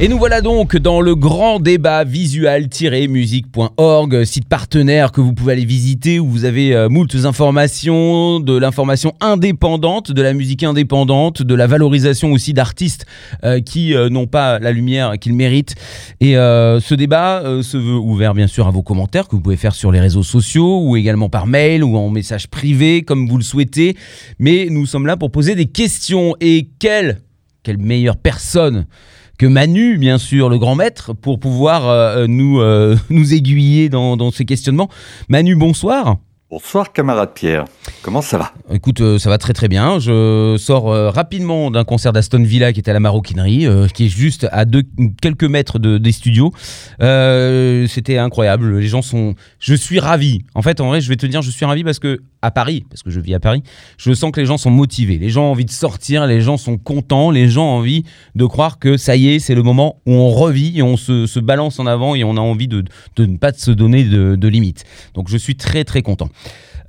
Et nous voilà donc dans le grand débat visual-musique.org, site partenaire que vous pouvez aller visiter où vous avez euh, moult informations, de l'information indépendante, de la musique indépendante, de la valorisation aussi d'artistes euh, qui euh, n'ont pas la lumière qu'ils méritent. Et ce débat se veut ouvert bien sûr à vos commentaires que vous pouvez faire sur les réseaux sociaux ou également par mail ou en message privé comme vous le souhaitez. Mais nous sommes là pour poser des questions. Et quelle, quelle meilleure personne que Manu, bien sûr, le grand maître, pour pouvoir euh, nous, euh, nous aiguiller dans, dans ces questionnements. Manu, bonsoir. Bonsoir camarade Pierre, comment ça va? Écoute, euh, ça va très très bien. Je sors euh, rapidement d'un concert d'Aston Villa qui était à la Maroquinerie, euh, qui est juste à deux, quelques mètres de- des studios. Euh, C'était incroyable. Les gens sont. Je suis ravi. En fait, en vrai, je vais te dire, je suis ravi parce que à Paris, parce que je vis à Paris, je sens que les gens sont motivés. Les gens ont envie de sortir, les gens sont contents, les gens ont envie de croire que ça y est, c'est le moment où on revit et on se, balance en avant et on a envie de, ne pas se donner de, de limites. Donc, je suis très très content.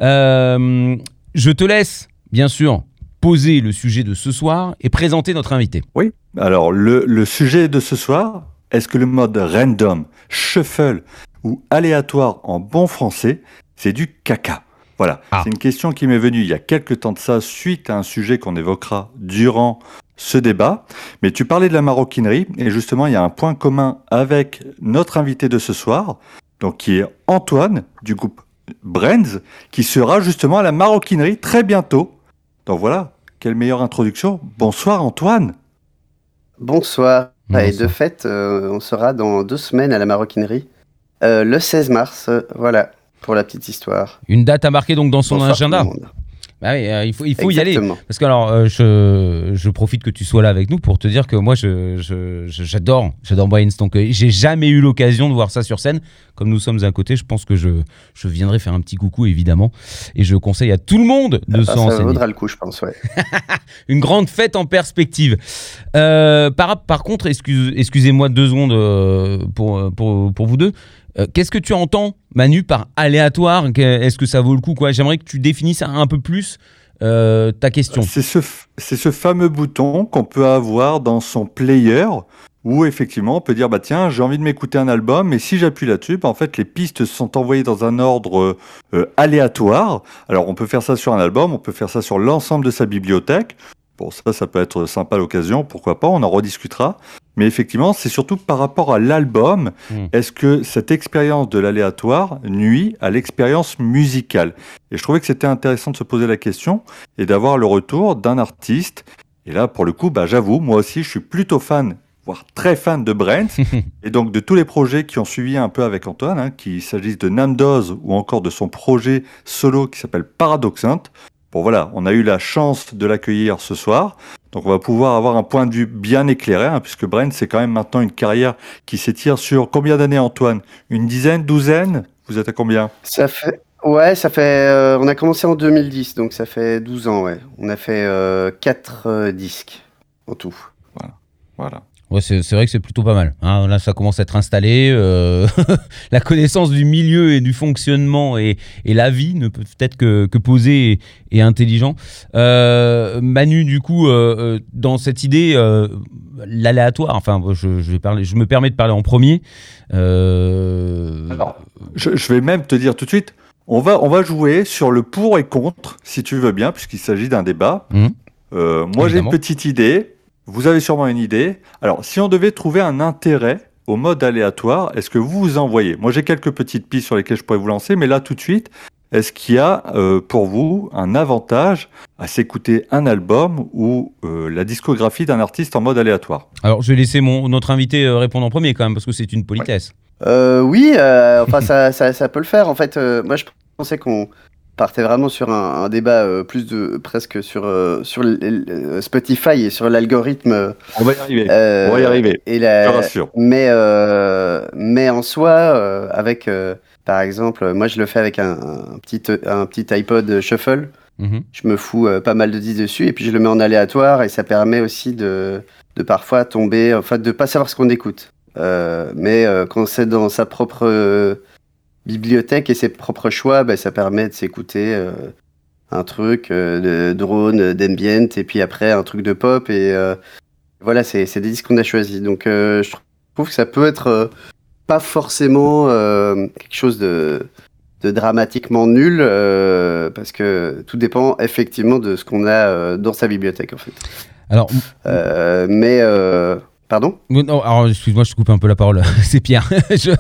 Euh, je te laisse, bien sûr, poser le sujet de ce soir et présenter notre invité. Oui, alors le, le sujet de ce soir, est-ce que le mode random, shuffle ou aléatoire en bon français, c'est du caca? Voilà, Ah. c'est une question qui m'est venue il y a quelques temps de ça suite à un sujet qu'on évoquera durant ce débat. Mais tu parlais de la maroquinerie et justement il y a un point commun avec notre invité de ce soir, donc qui est Antoine du groupe Brands, qui sera justement à la maroquinerie très bientôt. Donc voilà, quelle meilleure introduction. Bonsoir Antoine. Bonsoir. Bonsoir. Et de fait, euh, on sera dans deux semaines à la maroquinerie, euh, le 16 mars. euh, voilà, pour la petite histoire. Une date à marquer donc dans son agenda. Bah oui, euh, il faut, il faut y aller. Parce que alors, euh, je, je profite que tu sois là avec nous pour te dire que moi, je, je- je- j'adore, j'adore Brains. Donc, euh, j'ai jamais eu l'occasion de voir ça sur scène. Comme nous sommes à côté, je pense que je, je viendrai faire un petit coucou, évidemment. Et je conseille à tout le monde de Ah, se ça vaudra le coup, je pense, ouais. Une grande fête en perspective. Euh, par, par contre, excuse, excusez-moi deux secondes pour, pour, pour vous deux. Qu'est-ce que tu entends, Manu, par aléatoire Est-ce que ça vaut le coup quoi? J'aimerais que tu définisses un, peu plus euh, ta question. C'est ce, f- c'est ce fameux bouton qu'on peut avoir dans son player où effectivement on peut dire bah tiens j'ai envie de m'écouter un album et si j'appuie là-dessus bah, en fait les pistes sont envoyées dans un ordre euh, aléatoire. Alors on peut faire ça sur un album, on peut faire ça sur l'ensemble de sa bibliothèque. Bon ça ça peut être sympa l'occasion, pourquoi pas, on en rediscutera. Mais effectivement c'est surtout par rapport à l'album, Mm. est-ce que cette expérience de l'aléatoire nuit à l'expérience musicale? Et je trouvais que c'était intéressant de se poser la question et d'avoir le retour d'un artiste. Et là, pour le coup, bah, j'avoue, moi aussi, je suis plutôt fan, voire très fan de Brent, et donc de tous les projets qui ont suivi un peu avec Antoine, hein, qu'il s'agisse de Namdoz ou encore de son projet solo qui s'appelle Paradoxant. Bon voilà, on a eu la chance de l'accueillir ce soir, donc on va pouvoir avoir un point de vue bien éclairé, hein, puisque Brent, c'est quand même maintenant une carrière qui s'étire sur combien d'années, Antoine? Une dizaine, douzaine? Vous êtes à combien? Ça fait. Ouais, ça fait. euh, on a commencé en 2010, donc ça fait 12 ans, ouais. On a fait 4 disques en tout. Voilà. Ouais, c'est vrai que c'est plutôt pas mal. hein. là, ça commence à être installé. euh, la connaissance du milieu et du fonctionnement et, et la vie ne peut peut-être que, que et, et intelligent. Euh, Manu, du coup, euh, dans cette idée, l'aléatoire, enfin, je, je vais parler, je me permets de parler en premier. Alors, je, je vais même te dire tout de suite, on va, on va jouer sur le pour et contre, si tu veux bien, puisqu'il s'agit d'un débat. Euh, moi, j'ai une petite idée. Vous avez sûrement une idée. Alors, si on devait trouver un intérêt au mode aléatoire, est-ce que vous vous envoyez Moi, j'ai quelques petites pistes sur lesquelles je pourrais vous lancer, mais là, tout de suite, est-ce qu'il y a euh, pour vous un avantage à s'écouter un album ou euh, la discographie d'un artiste en mode aléatoire? Alors, je vais laisser mon, notre invité euh, répondre en premier quand même, parce que c'est une politesse. Euh, oui, euh, enfin, ça, ça, ça peut le faire. En fait, euh, moi, je pensais qu'on partait vraiment sur un, un débat euh, plus de presque sur, euh, sur euh, Spotify et sur l'algorithme. On va y arriver. euh, on va y arriver. Et Je la, te rassure. mais, euh, mais en soi, euh, avec, euh, par exemple, moi je le fais avec un, un petit, un petit iPod Shuffle. Mhm. Je me fous euh, pas mal de disques dessus et puis je le mets en aléatoire et ça permet aussi de, de parfois tomber, enfin de pas savoir ce qu'on écoute. Euh, mais euh, quand c'est dans sa propre euh, bibliothèque et ses propres choix, bah, ça permet de s'écouter euh, un truc euh, de drone, d'ambient, et puis après un truc de pop. Et euh, voilà, c'est des disques qu'on a choisis. Donc euh, je trouve que ça peut être euh, pas forcément euh, quelque chose de, de dramatiquement nul, euh, parce que tout dépend effectivement de ce qu'on a euh, dans sa bibliothèque en fait. Alors, Euh, mais euh, pardon? non, alors excuse-moi, je te coupe un peu la parole. C'est Pierre. Je-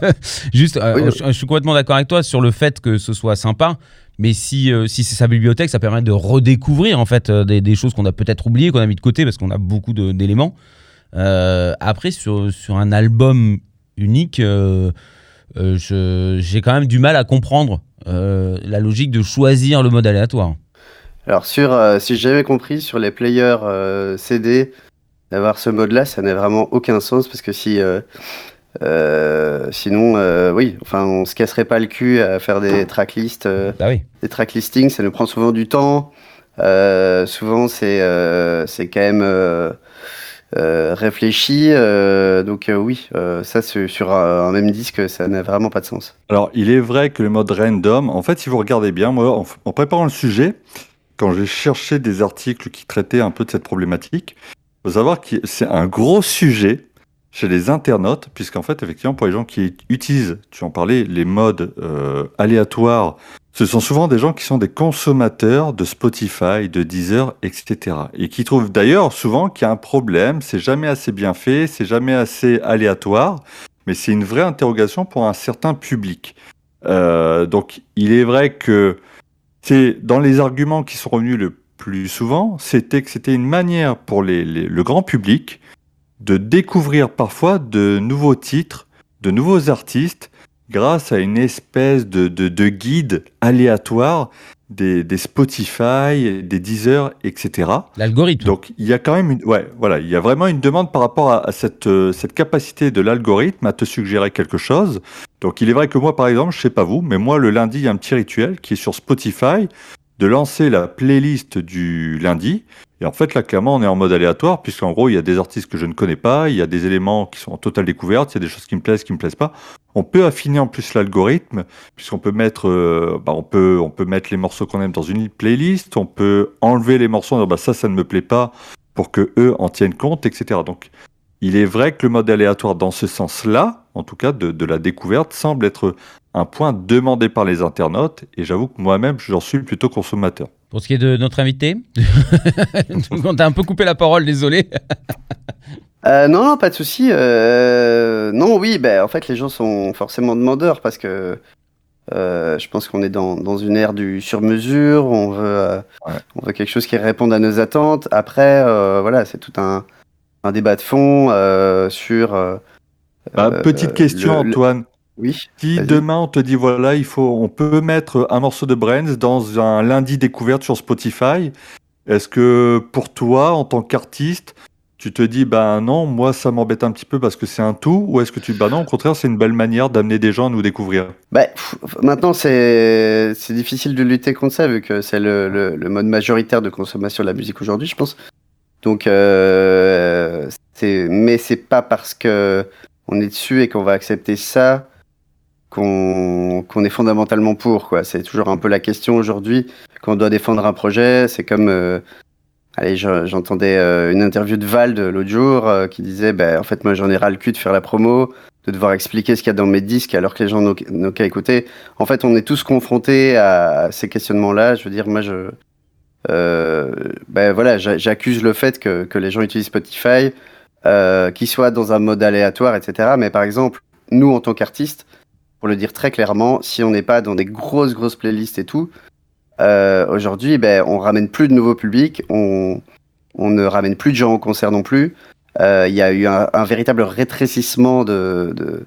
juste, euh, je, je suis complètement d'accord avec toi sur le fait que ce soit sympa. Mais si, euh, si c'est sa bibliothèque, ça permet de redécouvrir en fait euh, des, des choses qu'on a peut-être oubliées, qu'on a mis de côté parce qu'on a beaucoup d'éléments. Euh, après, sur, sur un album unique, j'ai quand même du mal à comprendre la logique de choisir le mode aléatoire. Alors sur, si j'ai jamais compris, sur les players CD, d'avoir ce mode-là, ça n'a vraiment aucun sens parce que si, euh, euh, sinon, euh, oui, enfin, on se casserait pas le cul à faire des tracklists, euh, Bah oui. des tracklistings, ça nous prend souvent du temps. Euh, souvent, c'est, euh, c'est quand même euh, euh, réfléchi. euh, donc euh, oui, euh, ça sur un, un même disque, ça n'a vraiment pas de sens. Alors, il est vrai que le mode random, en fait, si vous regardez bien, moi, en, en préparant le sujet, quand j'ai cherché des articles qui traitaient un peu de cette problématique, faut savoir que c'est un gros sujet chez les internautes, puisqu'en fait, effectivement, pour les gens qui utilisent, tu en parlais, les modes euh, aléatoires, ce sont souvent des gens qui sont des consommateurs de Spotify, de Deezer, etc. Et qui trouvent d'ailleurs souvent qu'il y a un problème, c'est jamais assez bien fait, c'est jamais assez aléatoire mais c'est une vraie interrogation pour un certain public. Euh, donc, il est vrai que c'est dans les arguments qui sont revenus le plus souvent, c'était que c'était une manière pour les- les- le grand public de découvrir parfois de nouveaux titres, de nouveaux artistes, grâce à une espèce de, de, de guide aléatoire des, des Spotify, des Deezer, etc. L'algorithme. Donc il y a quand même une, ouais, voilà, il y a vraiment une demande par rapport à, à cette, euh, cette capacité de l'algorithme à te suggérer quelque chose. Donc il est vrai que moi, par exemple, je sais pas vous, mais moi le lundi, il y a un petit rituel qui est sur Spotify de lancer la playlist du lundi. Et en fait, là, clairement, on est en mode aléatoire, puisqu'en gros, il y a des artistes que je ne connais pas, il y a des éléments qui sont en totale découverte, il y a des choses qui me plaisent, qui me plaisent pas. On peut affiner en plus l'algorithme, puisqu'on peut mettre, euh, bah, on peut, on peut mettre les morceaux qu'on aime dans une playlist, on peut enlever les morceaux, bah, ça, ça ne me plaît pas, pour que eux en tiennent compte, etc. Donc, il est vrai que le mode aléatoire, dans ce sens-là, en tout cas de, de la découverte, semble être un point demandé par les internautes, et j'avoue que moi-même, j'en suis plutôt consommateur. Pour ce qui est de notre invité, on t'a un peu coupé la parole, désolé. Euh, non, non, pas de souci. Euh, non, oui, ben, en fait, les gens sont forcément demandeurs parce que euh, je pense qu'on est dans, dans une ère du sur-mesure. On veut, euh, Ouais. on veut quelque chose qui réponde à nos attentes. Après, euh, voilà, c'est tout un, un débat de fond euh, sur. euh, Bah, euh, petite question, le- le- Antoine. Oui. Si Vas-y. demain on te dit voilà, il faut, on peut mettre un morceau de Brains dans un lundi découverte sur Spotify, est-ce que pour toi, en tant qu'artiste, tu te dis ben non, moi ça m'embête un petit peu parce que c'est un tout, ou est-ce que tu bah non, au contraire, c'est une belle manière d'amener des gens à nous découvrir? Bah, pff, maintenant, c'est c'est difficile de lutter contre ça vu que c'est le, le, le mode majoritaire de consommation de la musique aujourd'hui, je pense. Donc, euh, c'est mais c'est pas parce que on est dessus et qu'on va accepter ça qu'on est fondamentalement pour. C'est toujours un peu la question aujourd'hui quand on doit défendre un projet. C'est comme euh, Allez, je- j'entendais euh, une interview de Vald l'autre jour euh, qui disait bah, En fait, moi j'en ai ras le cul de faire la promo, de devoir expliquer ce qu'il y a dans mes disques alors que les gens n'ont qu'à écouter. En fait, on est tous confrontés à ces questionnements-là. Je veux dire, moi, je. Ben voilà, j'a- j'accuse le fait que, que les gens utilisent Spotify, qu'ils soient dans un mode aléatoire, etc. Mais par exemple, nous, en tant qu'artistes, pour le dire très clairement, si on n'est pas dans des grosses, grosses playlists et tout, euh, aujourd'hui, ben, on ramène plus de nouveaux publics, on, on ne ramène plus de gens au concert non plus. Euh, Il y a eu un, véritable rétrécissement de,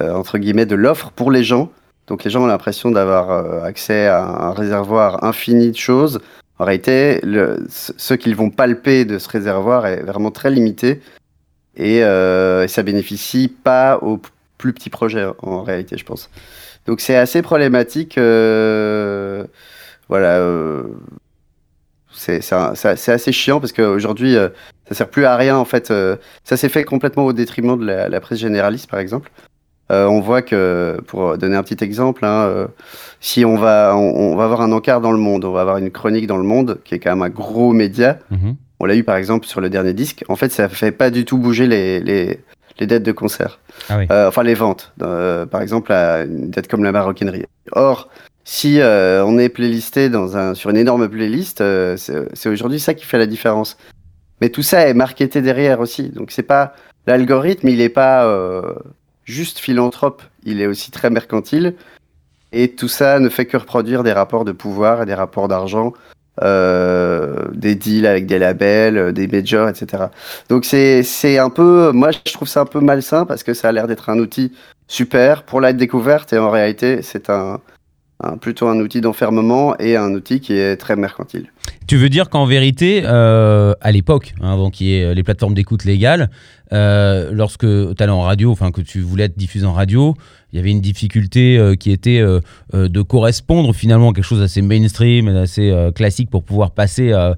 euh, entre guillemets, de l'offre pour les gens. Donc les gens ont l'impression d'avoir accès à un réservoir infini de choses. En réalité, le, ce qu'ils vont palper de ce réservoir est vraiment très limité et, euh, ça bénéficie pas aux plus petits projets en réalité, je pense. Donc c'est assez problématique. euh, voilà. euh, c'est assez chiant parce qu'aujourd'hui, euh, ça sert plus à rien en fait. euh, ça s'est fait complètement au détriment de la, la presse généraliste, par exemple. Euh, on voit que, pour donner un petit exemple, hein, euh, si on va, on, on va avoir un encart dans le monde, on va avoir une chronique dans le monde, qui est quand même un gros média. Mhm. On l'a eu par exemple sur le dernier disque. En fait, ça fait pas du tout bouger les, les, les dates de concert. Ah oui. Euh, enfin, les ventes. Euh, par exemple, à une date comme la maroquinerie. Or, si euh, on est playlisté dans un, sur une énorme playlist, c'est aujourd'hui ça qui fait la différence. Mais tout ça est marketé derrière aussi. Donc, c'est pas l'algorithme, il est pas juste philanthrope, il est aussi très mercantile. Et tout ça ne fait que reproduire des rapports de pouvoir et des rapports d'argent, euh, des deals avec des labels, euh, des majors, etc. Donc c'est un peu, moi je trouve ça un peu malsain parce que ça a l'air d'être un outil super pour la découverte et en réalité c'est un, plutôt un outil d'enfermement et un outil qui est très mercantile. Tu veux dire qu'en vérité, euh, à l'époque, hein, avant qu'il y ait les plateformes d'écoute légales, lorsque tu allais en radio, enfin que tu voulais être diffusé en radio, il y avait une difficulté euh, qui était euh, euh, de correspondre finalement à quelque chose d'assez mainstream, et d'assez euh, classique pour pouvoir passer à,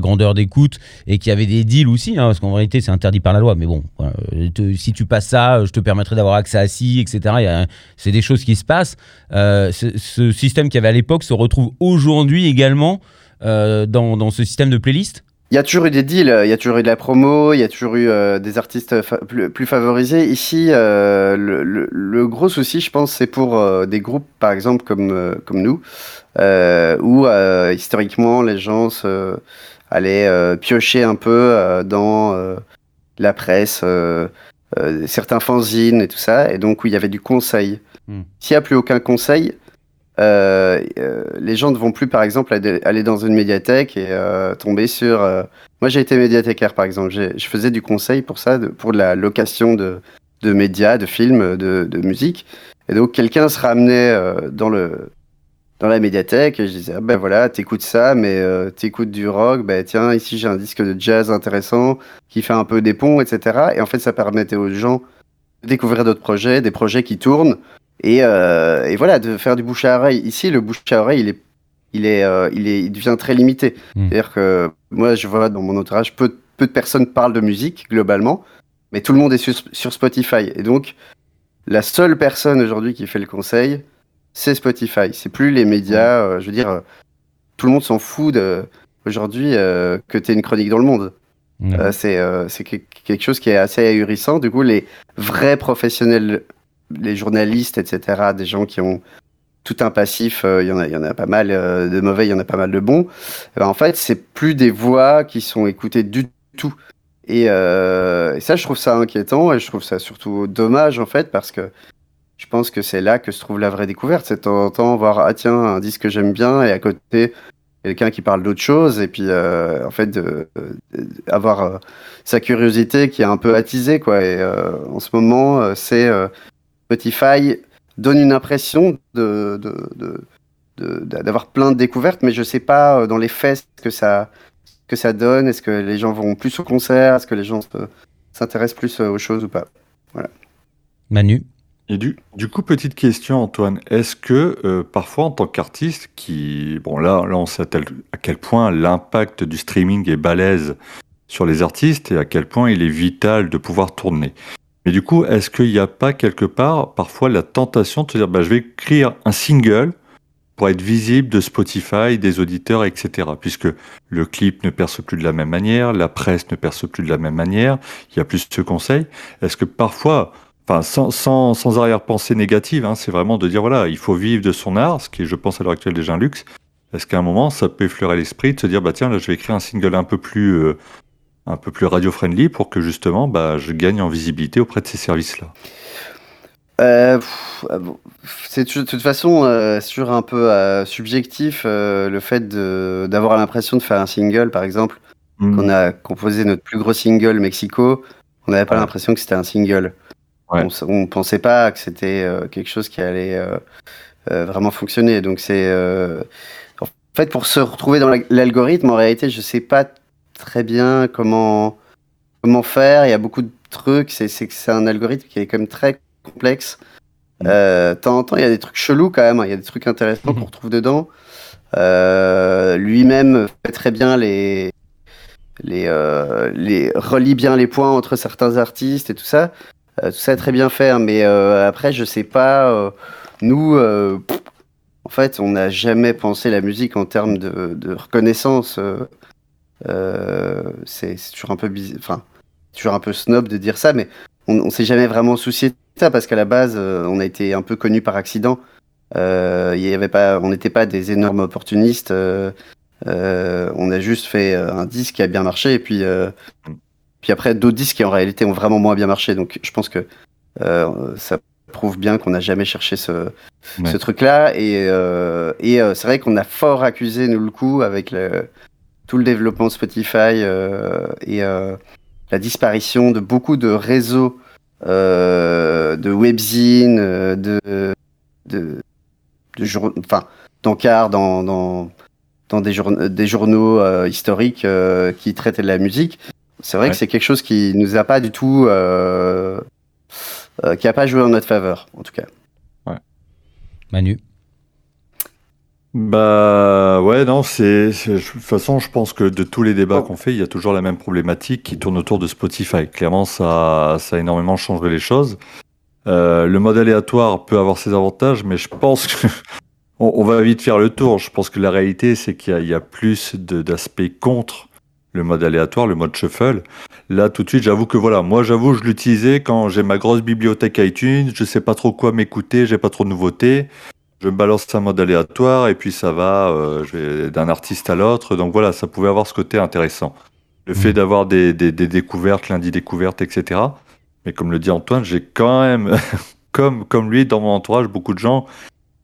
grandeur d'écoute, et qu'il y avait des deals aussi, hein, parce qu'en vérité c'est interdit par la loi, mais bon, euh, si tu passes ça, je te permettrai d'avoir accès à ci, etc. C'est des choses qui se passent. Ce, système qu'il y avait à l'époque se retrouve aujourd'hui également dans, dans ce système de playlist Il y a toujours eu des deals, il y a toujours eu de la promo, il y a toujours eu euh, des artistes fa- plus, plus favorisés. Ici, euh, le, le- le gros souci, je pense, c'est pour euh, des groupes, par exemple, comme, comme nous, où historiquement, les gens se, allaient piocher un peu dans la presse, certains fanzines et tout ça, et donc où il y avait du conseil. Hmm. S'il n'y a plus aucun conseil, euh, euh, les gens ne vont plus, par exemple, aller dans une médiathèque et euh, tomber sur. euh, Moi, j'ai été médiathécaire, par exemple. Je faisais du conseil pour ça, pour de la location de, de médias, de films, de, de musique. Et donc, quelqu'un se ramenait euh, dans le dans la médiathèque et je disais ah ben voilà t'écoutes ça mais euh, t'écoutes du rock ben tiens ici j'ai un disque de jazz intéressant qui fait un peu des ponts etc et en fait ça permettait aux gens de découvrir d'autres projets des projets qui tournent et, euh, et voilà, de faire du bouche à oreille. Ici, le bouche à oreille, il est, il est, euh, il est, il devient très limité. Mm. C'est-à-dire que moi, je vois dans mon entourage, peu, peu de personnes parlent de musique globalement, mais tout le monde est sur, sur Spotify. Et donc, la seule personne aujourd'hui qui fait le conseil, c'est Spotify. C'est plus les médias. euh, je veux dire, euh, tout le monde s'en fout de, aujourd'hui euh, que tu aies une chronique dans le monde. C'est euh, c'est que- quelque chose qui est assez ahurissant. Du coup, les vrais professionnels, les journalistes, etc., des gens qui ont tout un passif, euh, il y en a, y en a pas mal euh, de mauvais, il y en a pas mal de bons. Ben, en fait, c'est plus des voix qui sont écoutées du tout. Et, euh, et ça, je trouve ça inquiétant et je trouve ça surtout dommage en fait parce que je pense que c'est là que se trouve la vraie découverte. C'est de temps en temps voir ah tiens un disque que j'aime bien et à côté quelqu'un qui parle d'autre chose et puis en fait de, avoir sa curiosité qui est un peu attisée quoi. Et en ce moment, c'est Spotify donne une impression de de- de- de- d'avoir plein de découvertes, mais je sais pas euh, dans les faits ce que ça que ça donne. Est-ce que les gens vont plus au concert? Est-ce que les gens se- s'intéressent plus euh, aux choses ou pas? Manu Et du, du coup, petite question, Antoine. Est-ce que euh, parfois, en tant qu'artiste, qui. Bon, là, là on sait à, tel- à quel point l'impact du streaming est balèze sur les artistes et à quel point il est vital de pouvoir tourner. Mais du coup, est-ce qu'il n'y a pas quelque part, parfois, la tentation de se dire bah, je vais écrire un single pour être visible de Spotify, des auditeurs, etc. Puisque le clip ne perce plus de la même manière, la presse ne perce plus de la même manière, il y a plus ce conseil. Est-ce que parfois, enfin, sans, sans, sans arrière-pensée négative, hein, c'est vraiment de dire voilà, il faut vivre de son art, ce qui est, je pense, à l'heure actuelle déjà un luxe. Est-ce qu'à un moment, ça peut effleurer l'esprit de se dire bah tiens, là, je vais écrire un single un peu plus, euh, un peu plus radio-friendly pour que justement, bah, je gagne en visibilité auprès de ces services-là. Euh, ah c'est de toute façon euh, c'est toujours un peu euh, subjectif euh, le fait d'avoir l'impression de faire un single par exemple Mm. qu'on a composé notre plus gros single Mexico on n'avait pas Ouais. l'impression que c'était un single Ouais. on, on pensait pas que c'était euh, quelque chose qui allait euh, vraiment fonctionner donc c'est euh, en fait pour se retrouver dans la- l'algorithme en réalité je sais pas très bien comment comment faire il y a beaucoup de trucs c'est c'est que c'est un algorithme qui est quand même très complexe Mm. euh, temps en temps, il y a des trucs chelous quand même, hein. il y a des trucs intéressants qu'on retrouve dedans. Euh, Lui-même fait très bien les, les, euh, les relie bien les points entre certains artistes et tout ça. Euh, tout ça est très bien fait, hein, mais après, je sais pas. nous, en fait, on n'a jamais pensé la musique en termes de, de reconnaissance. Euh, c'est toujours un peu bizarre. Enfin, toujours un peu snob de dire ça, mais on, on s'est jamais vraiment soucié de ça parce qu'à la base, euh, on a été un peu connus par accident. Euh, il y avait pas, on n'était pas des énormes opportunistes. euh, euh, on a juste fait euh, un disque qui a bien marché et puis, euh, puis après d'autres disques qui en réalité ont vraiment moins bien marché. Donc je pense que euh, ça prouve bien qu'on n'a jamais cherché ce, Ouais. ce truc-là. Et, euh, et euh, c'est vrai qu'on a fort accusé nous le coup avec le, tout le développement Spotify euh, et euh, la disparition de beaucoup de réseaux euh, de webzines, de, de, de jour- enfin, d'encarts dans, dans, dans des, des journaux historiques qui traitaient de la musique. C'est vrai Ouais. que c'est quelque chose qui nous a pas du tout, euh, euh, qui a pas joué en notre faveur, en tout cas. Manu. Bah ouais, non, c'est. De toute façon, je pense que de tous les débats qu'on fait, il y a toujours la même problématique qui tourne autour de Spotify. Clairement, ça, ça a énormément changé les choses. Euh, le mode aléatoire peut avoir ses avantages, mais je pense que. On, on va vite faire le tour. Je pense que la réalité, c'est qu'il y y a plus d'aspects contre le mode aléatoire, le mode shuffle. Là, tout de suite, j'avoue que voilà, moi, j'avoue, je l'utilisais quand j'ai ma grosse bibliothèque iTunes, je sais pas trop quoi m'écouter, j'ai pas trop de nouveautés je me balance un mode aléatoire et puis ça va euh, je vais d'un artiste à l'autre. Donc voilà, ça pouvait avoir ce côté intéressant. Le fait d'avoir des, des, des découvertes, lundi découvertes, etc. Mais comme le dit Antoine, j'ai quand même, comme, comme lui, dans mon entourage, beaucoup de gens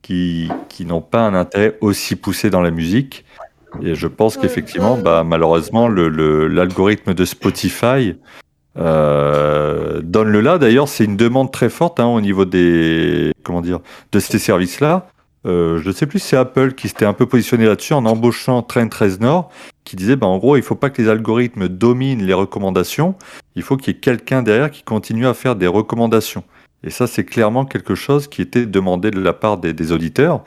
qui, qui n'ont pas un intérêt aussi poussé dans la musique. Et je pense qu'effectivement, bah, malheureusement, le- le- l'algorithme de Spotify euh, donne le là. D'ailleurs, c'est une demande très forte hein, au niveau des comment dire de ces services-là. Euh, je ne sais plus si c'est Apple qui s'était un peu positionné là-dessus en embauchant Trent Reznor, qui disait bah, en gros, il faut pas que les algorithmes dominent les recommandations, il faut qu'il y ait quelqu'un derrière qui continue à faire des recommandations. Et ça, c'est clairement quelque chose qui était demandé de la part des auditeurs.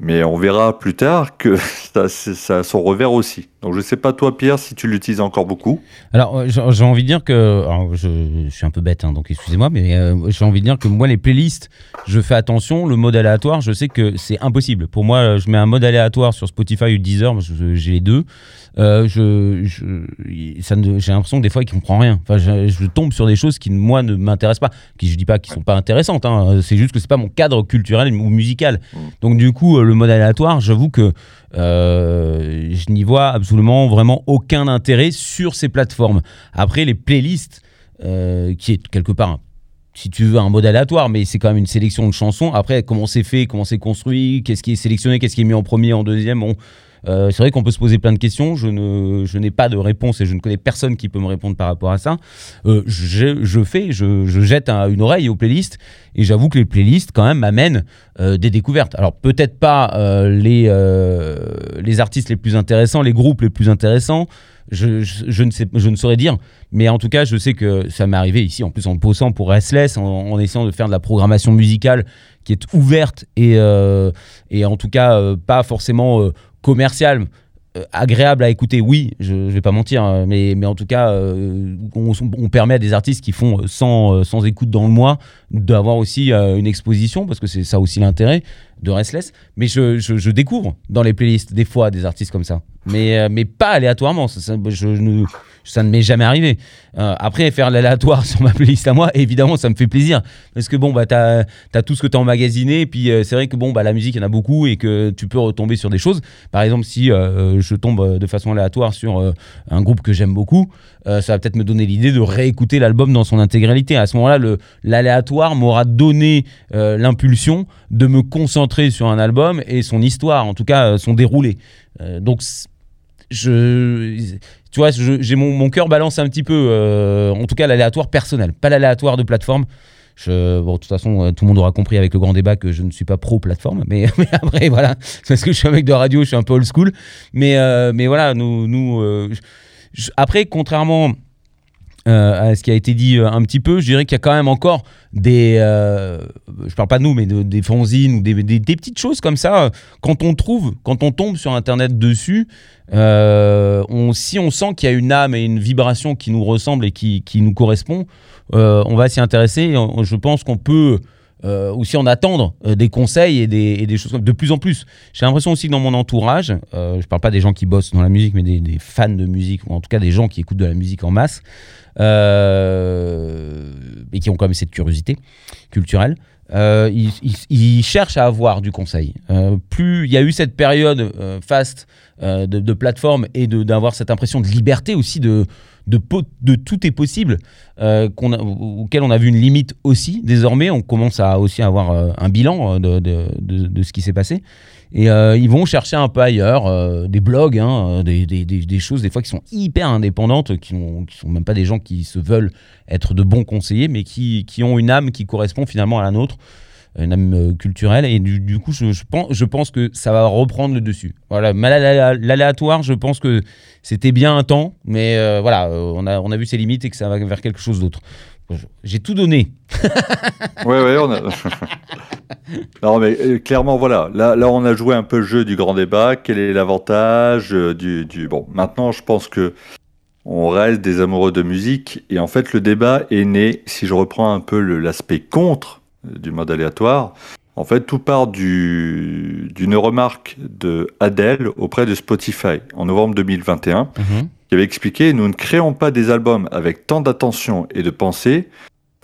Mais on verra plus tard que ça, a son revers aussi. Donc je sais pas toi, Pierre, si tu l'utilises encore beaucoup. Alors, euh, j'ai envie de dire que. je, je suis un peu bête, hein, donc excusez-moi, mais euh, j'ai envie de dire que moi, les playlists, je fais attention. Le mode aléatoire, je sais que c'est impossible. Pour moi, je mets un mode aléatoire sur Spotify ou Deezer, j'ai les deux. Euh, je, je- ça ne- j'ai l'impression que des fois, il comprend rien. Enfin, je, je tombe sur des choses qui, moi, ne m'intéressent pas. Qui, je dis pas qu'ils sont pas intéressantes, hein, c'est juste que c'est pas mon cadre culturel ou musical. Donc, du coup, mode aléatoire, j'avoue que euh, je n'y vois absolument vraiment aucun intérêt sur ces plateformes. Après, les playlists, euh, qui est quelque part, si tu veux, un mode aléatoire, mais c'est quand même une sélection de chansons. Après, comment c'est fait, comment c'est construit, qu'est-ce qui est sélectionné, qu'est-ce qui est mis en premier, en deuxième, bon, euh, c'est vrai qu'on peut se poser plein de questions. Je, ne, je n'ai pas de réponse et je ne connais personne qui peut me répondre par rapport à ça. Euh, je, je fais, je, je jette un- une oreille aux playlists et j'avoue que les playlists, quand même, m'amènent euh, des découvertes. Alors, peut-être pas les, les artistes les plus intéressants, les groupes les plus intéressants. Je, je, ne sais, je ne saurais dire, mais en tout cas, je sais que ça m'est arrivé ici, en plus en bossant pour Restless, en, essayant de faire de la programmation musicale qui est ouverte et, et en tout cas pas forcément commerciale, euh, agréable à écouter, oui, je, je vais pas mentir, hein, mais, mais en tout cas, euh, on, permet à des artistes qui font 100, euh, 100 écoutes dans le mois d'avoir aussi une exposition, parce que c'est ça aussi l'intérêt de Restless. Mais je, je- découvre dans les playlists des fois des artistes comme ça, mais, mais pas aléatoirement, ça, ça- je ne- ça ne m'est jamais arrivé. Euh, après, faire l'aléatoire sur ma playlist à moi, évidemment, ça me fait plaisir. Parce que bon, bah, t'as as tout ce que t'as emmagasiné. Et puis, euh, c'est vrai que bon, bah, la musique, il y en a beaucoup et que tu peux retomber sur des choses. Par exemple, si euh, je tombe de façon aléatoire sur un groupe que j'aime beaucoup, ça va peut-être me donner l'idée de réécouter l'album dans son intégralité. À ce moment-là, l'aléatoire m'aura donné l'impulsion de me concentrer sur un album et son histoire, en tout cas son déroulé. Donc, je, tu vois, j'ai mon, mon cœur balance un petit peu, euh, en tout cas l'aléatoire personnel, pas l'aléatoire de plateforme. Bon, de toute façon, euh, tout le monde aura compris avec le grand débat que je ne suis pas pro plateforme, mais, après, voilà, parce que je suis un mec de radio, je suis un peu old school. Mais, euh, mais voilà, nous, nous après, contrairement euh, à ce qui a été dit euh, un petit peu, je dirais qu'il y a quand même encore des, euh, je parle pas de nous, mais de- des fanzines ou des, petites choses comme ça. Quand on trouve, quand on tombe sur Internet dessus, euh, si on sent qu'il y a une âme et une vibration qui nous ressemble et qui, nous correspond, on va s'y intéresser. Je pense qu'on peut euh, aussi en attendre euh, des conseils et des, des choses comme de plus en plus. J'ai l'impression aussi que dans mon entourage, euh, je parle pas des gens qui bossent dans la musique, mais des, des fans de musique, ou en tout cas des gens qui écoutent de la musique en masse, euh, et qui ont quand même cette curiosité culturelle. Euh, ils, cherchent à avoir du conseil. Euh, plus il y a eu cette période euh, faste euh, de, plateforme et d'avoir cette impression de liberté aussi, de, tout est possible, euh, a- auquel on a vu une limite aussi. Désormais, on commence à aussi avoir un bilan de ce qui s'est passé. Et euh, ils vont chercher un peu ailleurs, euh, des blogs, hein, euh, des, des- des- des choses des fois qui sont hyper indépendantes, qui ne sont même pas des gens qui se veulent être de bons conseillers, mais qui, qui ont une âme qui correspond finalement à la nôtre, une âme culturelle. Et du, du coup, je, je pense, je pense que ça va reprendre le dessus. Voilà, l'aléatoire, je pense que c'était bien un temps, mais euh, voilà, on, a, on a vu ses limites et que ça va vers quelque chose d'autre. J'ai tout donné. Ouais, ouais, on a. non, mais euh, clairement, voilà. Là, là, on a joué un peu le jeu du grand débat. Quel est l'avantage euh, du, du. Bon, maintenant, je pense que on reste des amoureux de musique. Et en fait, le débat est né, si je reprends un peu l'aspect contre euh, du mode aléatoire. En fait, tout part du- d'une remarque de Adele auprès de Spotify en novembre 2021 qui avait expliqué Nous ne créons pas des albums avec tant d'attention et de pensée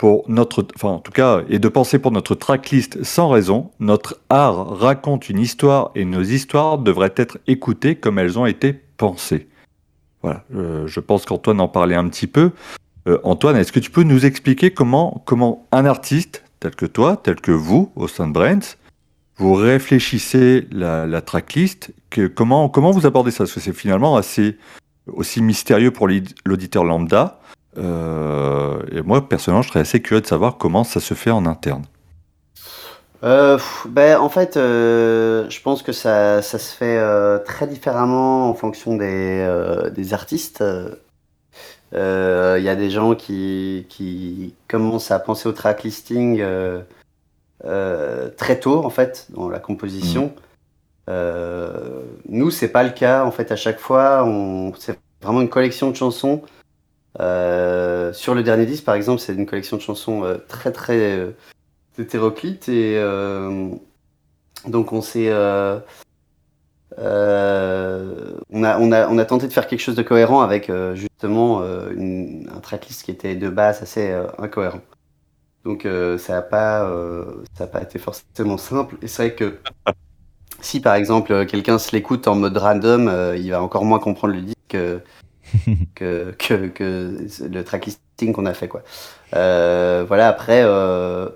pour notre, enfin en tout cas, et de penser pour notre tracklist sans raison. Notre art raconte une histoire et nos histoires devraient être écoutées comme elles ont été pensées. Voilà, euh, je pense qu'Antoine en parlait un petit peu. Euh, Antoine, est-ce que tu peux nous expliquer comment, comment un artiste tel que toi, tel que vous, au sein vous réfléchissez la, la tracklist, que, comment, comment vous abordez ça? Parce que c'est finalement assez aussi mystérieux pour l'auditeur lambda. Euh, et moi, personnellement, je serais assez curieux de savoir comment ça se fait en interne. Euh, ben, en fait, euh, je pense que ça, ça se fait très différemment en fonction des, des artistes. Il y a des gens qui, qui commencent à penser au track listing très tôt, en fait, dans la composition. Euh, nous, c'est pas le cas. En fait, à chaque fois, on, c'est vraiment une collection de chansons. Euh, sur le dernier disque, par exemple, c'est une collection de chansons euh, très, très euh, hétéroclite et euh, donc on s'est euh, on a on a on a tenté de faire quelque chose de cohérent avec justement une- un tracklist qui était de base assez incohérent. Donc ça a pas ça a pas été forcément simple. Et c'est vrai que si par exemple quelqu'un se l'écoute en mode random il va encore moins comprendre le disque que que, que, le tracklisting qu'on a fait quoi Euh, voilà après euh,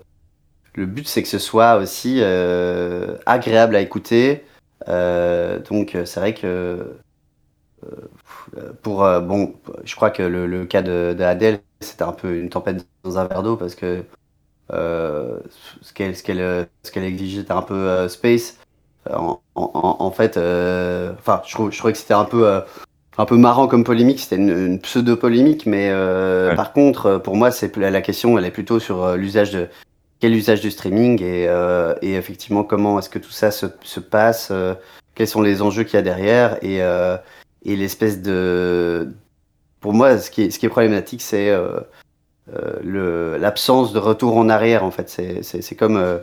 le but c'est que ce soit aussi euh, agréable à écouter. Donc c'est vrai que pour bon, je crois que le, le cas de, de Adele c'était un peu une tempête dans un verre d'eau parce que ce qu'elle ce qu'elle qu'elle exigeait était un peu space. En, en, en fait, enfin je je trouvais que c'était un peu un peu marrant comme polémique, c'était une, une pseudo-polémique, mais euh, Ouais. par contre, euh, pour moi, c'est la, question, elle est plutôt sur euh, l'usage de quel usage du streaming et, euh, et effectivement comment est-ce que tout ça se, se passe, euh, quels sont les enjeux qu'il y a derrière et, euh, et l'espèce de, pour moi, ce qui est, ce qui est problématique, c'est l'absence de retour en arrière. En fait, c'est comme euh,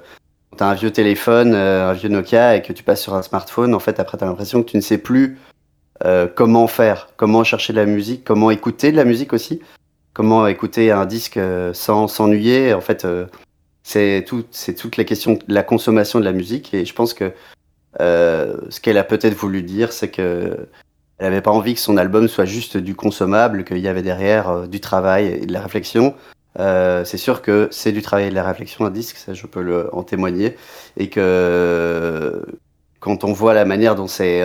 quand tu as un vieux téléphone, un vieux Nokia et que tu passes sur un smartphone. En fait, après, tu as l'impression que tu ne sais plus euh, comment faire, comment chercher de la musique, comment écouter de la musique aussi, comment écouter un disque euh, sans s'ennuyer? En fait, euh, c'est tout, c'est toute la question de la consommation de la musique. Et je pense que ce qu'elle a peut-être voulu dire, c'est que elle n'avait pas envie que son album soit juste du consommable, qu'il y avait derrière du travail et de la réflexion. C'est sûr que c'est du travail et de la réflexion un disque, ça je peux le, en témoigner, et que quand on voit la manière dont c'est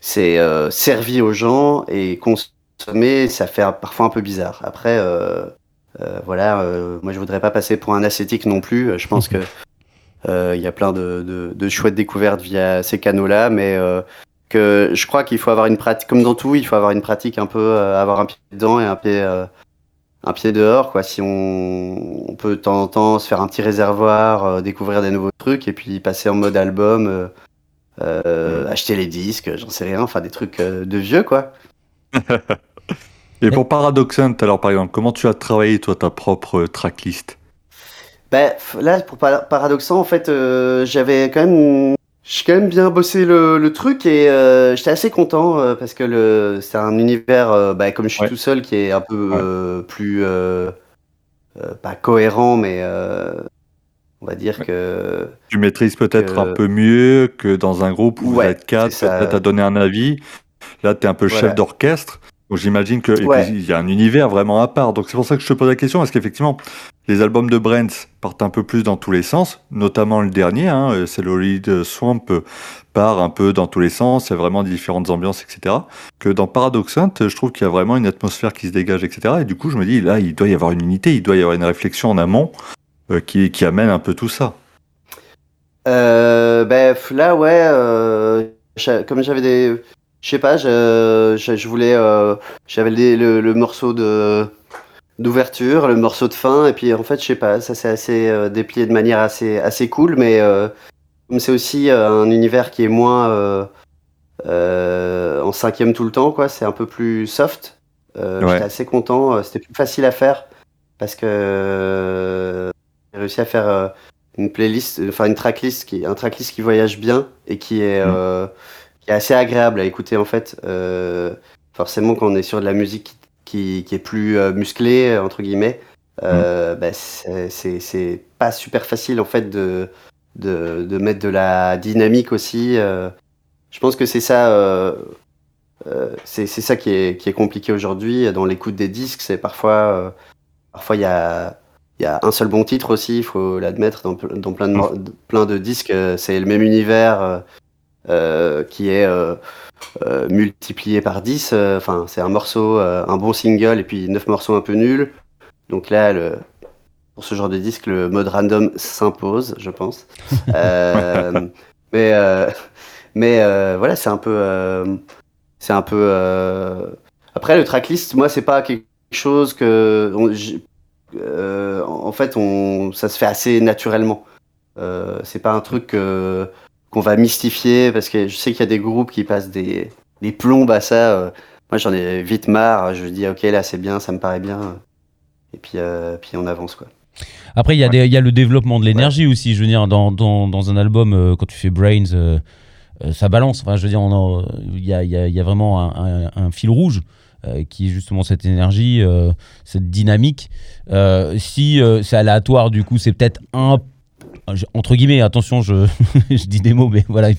c'est euh, servi aux gens et consommé, ça fait parfois un peu bizarre. Après, euh, euh, voilà, euh, moi je voudrais pas passer pour un ascétique non plus. Je pense que euh, il y a plein de, de, de chouettes découvertes via ces canaux-là, mais euh, que je crois qu'il faut avoir une pratique, comme dans tout, il faut avoir une pratique un peu, euh, avoir un pied dedans et un pied, euh, un pied dehors, quoi. Si on, on peut de temps en temps se faire un petit réservoir, euh, découvrir des nouveaux trucs et puis passer en mode album, euh, euh, acheter les disques, j'en sais rien, enfin des trucs euh, de vieux, quoi. Et pour Paradoxant, alors par exemple, comment tu as travaillé toi ta propre euh, tracklist? Ben, là, pour Par- Paradoxant, en fait, euh, j'avais quand même, j'ai quand même bien bossé le, le truc et euh, j'étais assez content euh, parce que le, c'est un univers, euh, bah, comme je suis Ouais. tout seul, qui est un peu Ouais. plus, pas cohérent, mais euh, on va dire que. Tu maîtrises peut-être Que- un peu mieux que dans un groupe où vous êtes quatre, c'est ça. peut-être à donner un avis. Là, tu es un peu Voilà. chef d'orchestre. Donc j'imagine que et Ouais. puis, il y a un univers vraiment à part. Donc c'est pour ça que je te pose la question, parce qu'effectivement, les albums de Brent partent un peu plus dans tous les sens, notamment le dernier, hein, euh, Lead Swamp euh, part un peu dans tous les sens, il y a vraiment différentes ambiances, etc. Que dans Paradoxant, je trouve qu'il y a vraiment une atmosphère qui se dégage, etc. Et du coup, je me dis, là, il doit y avoir une unité, il doit y avoir une réflexion en amont qui, qui amène un peu tout ça. Euh, ben là, ouais, euh, comme j'avais des, je sais pas, je, voulais, euh, j'avais le, morceau de d'ouverture, le morceau de fin, et puis en fait, je sais pas, ça s'est assez euh, déplié de manière assez assez cool, mais euh, comme c'est aussi euh, un univers qui est moins euh, euh, en cinquième tout le temps, quoi, c'est un peu plus soft. Euh, Ouais. J'étais assez content, euh, c'était plus facile à faire parce que euh, j'ai réussi à faire euh, une playlist, enfin une tracklist qui, un tracklist qui voyage bien et qui est, Mm. euh, qui est assez agréable à écouter en fait. Euh, forcément, quand on est sur de la musique qui, qui, qui est plus musclée entre guillemets, euh, bah, c'est- pas super facile en fait de, de, de mettre de la dynamique aussi. euh. je pense que c'est ça. euh, euh, c'est c'est ça qui est, qui est compliqué aujourd'hui dans l'écoute des disques. C'est parfois, euh, parfois il y a, il y a un seul bon titre aussi, il faut l'admettre. Dans, dans plein, de, mor- plein de disques, euh, c'est le même univers euh, euh, qui est euh, euh, multiplié par 10. euh, Enfin, c'est un morceau, un bon single et puis neuf morceaux un peu nuls. Donc là, le, pour ce genre de disque, le mode random s'impose, je pense. Euh, mais euh, mais euh, voilà, c'est un peu. euh, c'est un peu. euh, Après, le tracklist, moi, c'est pas quelque chose que. on- euh, en fait, on, ça se fait assez naturellement. Euh, c'est pas un truc que- qu'on va mystifier parce que je sais qu'il y a des groupes qui passent des, des plombes à ça. euh. moi, j'en ai vite marre. Je dis, ok, là, c'est bien, ça me paraît bien. Et puis, euh, puis on avance, quoi. Après, il y, a des- il y a le développement de l'énergie aussi. Je veux dire, dans, dans, dans un album, euh, quand tu fais Brains, euh, euh, ça balance. Enfin, je veux dire, il y a, il y a- il y a vraiment un, un- un fil rouge euh, qui est justement cette énergie, euh, cette dynamique. Euh, si c'est aléatoire, du coup, c'est peut-être un entre guillemets, attention, je, dis des mots, mais voilà, il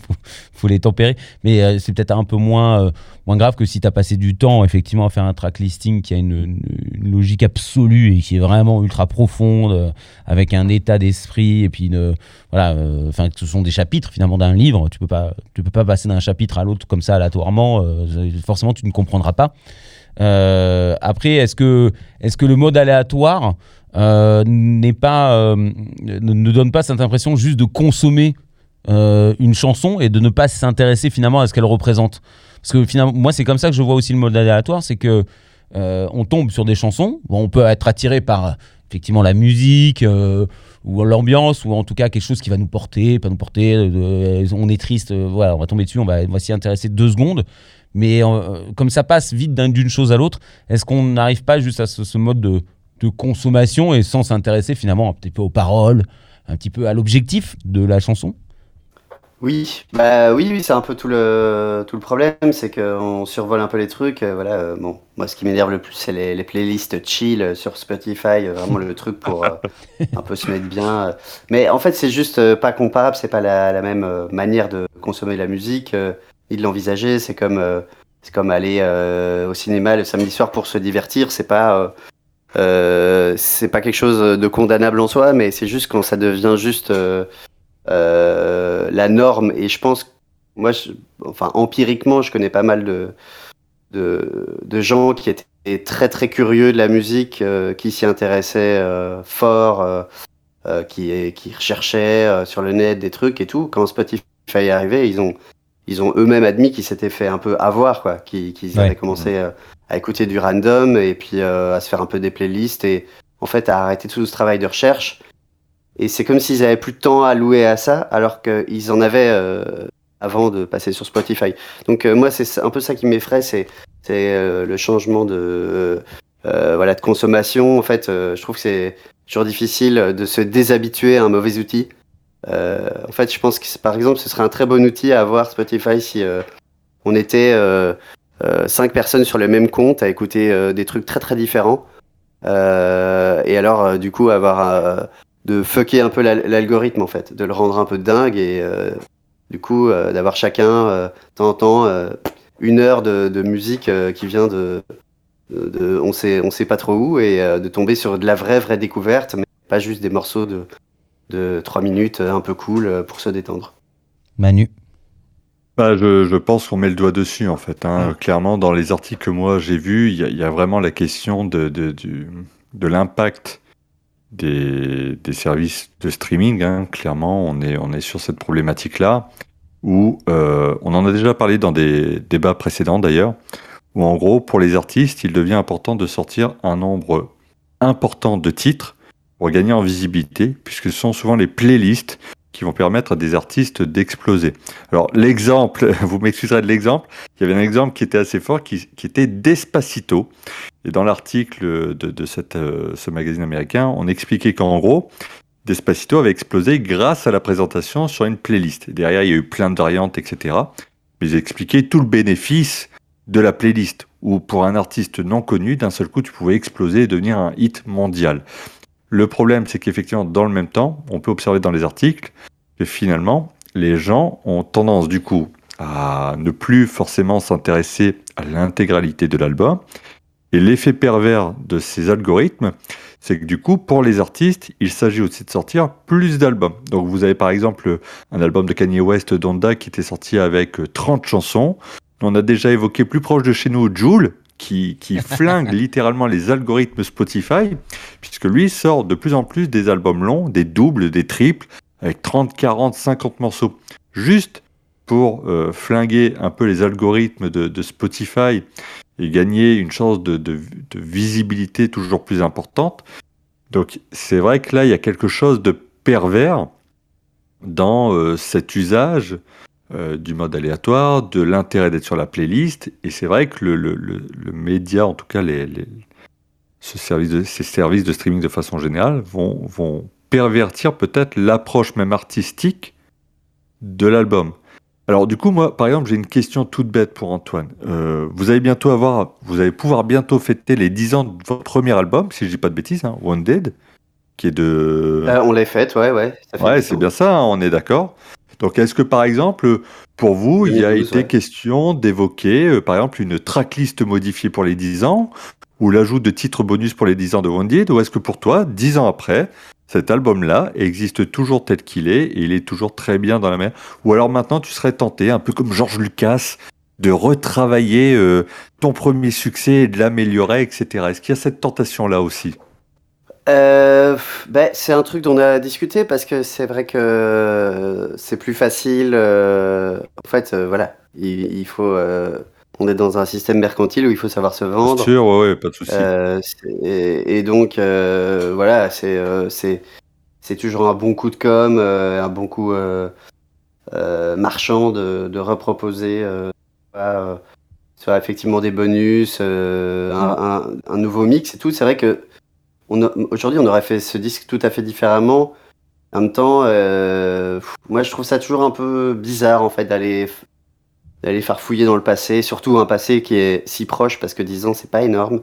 faut, les tempérer. Mais c'est peut-être un peu moins, moins grave que si tu as passé du temps, effectivement, à faire un track listing qui a une, logique absolue et qui est vraiment ultra profonde, avec un état d'esprit, et puis une, voilà, enfin, ce sont des chapitres finalement d'un livre. Tu peux pas, tu peux pas passer d'un chapitre à l'autre comme ça aléatoirement. forcément, tu ne comprendras pas. Euh, après, est-ce que, est-ce que le mode aléatoire euh, pas, euh, ne, ne donne pas cette impression juste de consommer une chanson et de ne pas s'intéresser finalement à ce qu'elle représente? Parce que finalement, moi, c'est comme ça que je vois aussi le mode aléatoire, c'est que on tombe sur des chansons, on peut être attiré par effectivement la musique ou l'ambiance ou en tout cas quelque chose qui va nous porter, pas nous porter, on est triste, voilà, on va tomber dessus, on va s'y intéresser deux secondes. Mais euh, comme ça passe vite d'un- d'une chose à l'autre, est-ce qu'on n'arrive pas juste à ce, ce mode de, de consommation et sans s'intéresser finalement un petit peu aux paroles, un petit peu à l'objectif de la chanson? Oui, bah oui, oui, c'est un peu tout le tout le problème, c'est qu'on survole un peu les trucs. euh, voilà, euh, bon, moi, ce qui m'énerve le plus, c'est les, les playlists chill sur Spotify, vraiment le truc pour un peu se mettre bien. Mais en fait, c'est juste pas comparable, c'est pas la, la même manière de consommer la musique, de l'envisager. C'est comme euh, c'est comme aller euh, au cinéma le samedi soir pour se divertir. C'est pas euh, c'est pas quelque chose de condamnable en soi, mais c'est juste quand ça devient juste la norme. Et je pense, moi, enfin, empiriquement, je connais pas mal de, de, gens qui étaient très très curieux de la musique, qui s'y intéressaient fort, qui, qui sur le net des trucs et tout. Quand Spotify est arrivé, ils ont, ils ont eux-mêmes admis qu'ils s'étaient fait un peu avoir, quoi, qu'ils Ouais. avaient commencé euh, à écouter du random et puis à se faire un peu des playlists et en fait à arrêter tout ce travail de recherche. Et c'est comme s'ils avaient plus de temps à louer à ça, alors qu'ils en avaient avant de passer sur Spotify. Donc moi, c'est un peu ça qui m'effraie, c'est le changement de voilà de consommation. En fait, je trouve que c'est toujours difficile de se déshabituer à un mauvais outil. Euh, en fait, je pense que par exemple, ce serait un très bon outil à avoir Spotify si euh, on était euh, cinq personnes sur le même compte à écouter des trucs très très différents. et alors, du coup, avoir de fucker un peu l'algorithme en fait, de le rendre un peu dingue et du coup d'avoir chacun de temps en temps une heure de, de musique qui vient de, de, on sait on sait pas trop où et de tomber sur de la vraie vraie découverte, mais pas juste des morceaux de de 3 minutes un peu cool euh, pour se détendre. Manu bah, je, pense qu'on met le doigt dessus en fait. Hein. Clairement, dans les articles que moi j'ai vus, il y, a vraiment la question de, de, de l'impact des, des, services de streaming. Hein. Clairement, on est, on est sur cette problématique-là, où euh, on en a déjà parlé dans des débats précédents d'ailleurs, où en gros, pour les artistes, il devient important de sortir un nombre important de titres pour gagner en visibilité, puisque ce sont souvent les playlists qui vont permettre à des artistes d'exploser. Alors l'exemple, vous m'excuserez de l'exemple, il y avait un exemple qui était assez fort, qui, était Despacito. Et dans l'article de, euh, ce magazine américain, on expliquait qu'en gros, Despacito avait explosé grâce à la présentation sur une playlist. derrière, il y a eu plein de variantes, etc. Mais ils expliquaient tout le bénéfice de la playlist, où pour un artiste non connu, d'un seul coup, tu pouvais exploser et devenir un hit mondial. Le problème, c'est qu'effectivement, dans le même temps, on peut observer dans les articles que finalement, les gens ont tendance du coup à ne plus forcément s'intéresser à l'intégralité de l'album. Et l'effet pervers de ces algorithmes, c'est que du coup, pour les artistes, il s'agit aussi de sortir plus d'albums. Donc vous avez par exemple un album de Kanye West, Donda, qui était sorti avec 30 chansons. On a déjà évoqué plus proche de chez nous, Joule, qui, flingue littéralement les algorithmes Spotify, puisque lui sort de plus en plus des albums longs, des doubles, des triples, avec 30, 40, 50 morceaux, juste pour euh, flinguer un peu les algorithmes de, Spotify et gagner une chance de, visibilité toujours plus importante. Donc c'est vrai que là, il y a quelque chose de pervers dans euh, cet usage euh, du mode aléatoire, de l'intérêt d'être sur la playlist. Et c'est vrai que le, le, le, média, en tout cas les, ce service de, ces services de streaming de façon générale, vont, vont pervertir peut-être l'approche même artistique de l'album. Alors du coup, moi, par exemple, j'ai une question toute bête pour Antoine. Euh, vous allez bientôt avoir, vous allez pouvoir bientôt fêter les 10 ans de votre premier album, si je dis pas de bêtises, hein, One Dead, qui est de... Euh, on l'a fait, ouais, ouais. ouais, c'est bien ça, hein, on est d'accord. Donc, est-ce que par exemple, pour vous, il y a été question d'évoquer, euh, par exemple, une tracklist modifiée pour les 10 ans ou l'ajout de titres bonus pour les 10 ans de Wounded Ou est-ce que pour toi, 10 ans après, cet album-là existe toujours tel qu'il est et il est toujours très bien dans la mer Ou alors maintenant, tu serais tenté, un peu comme George Lucas, de retravailler euh, ton premier succès et de l'améliorer, etc. Est-ce qu'il y a cette tentation-là aussi? Euh, ben, c'est un truc dont on a discuté parce que c'est vrai que c'est plus facile. Euh, en fait, euh, voilà, il, faut. on est dans un système mercantile où il faut savoir se vendre. Sûr, ouais, pas de souci. Et, donc, voilà, c'est c'est c'est toujours un bon coup de com, un bon coup marchand de, de reproposer. soit effectivement des bonus, un, un, un, nouveau mix et tout. C'est vrai que aujourd'hui, on aurait fait ce disque tout à fait différemment. En même temps, euh, moi, je trouve ça toujours un peu bizarre, en fait, d'aller d'aller faire fouiller dans le passé, surtout un passé qui est si proche, parce que 10 ans, c'est pas énorme.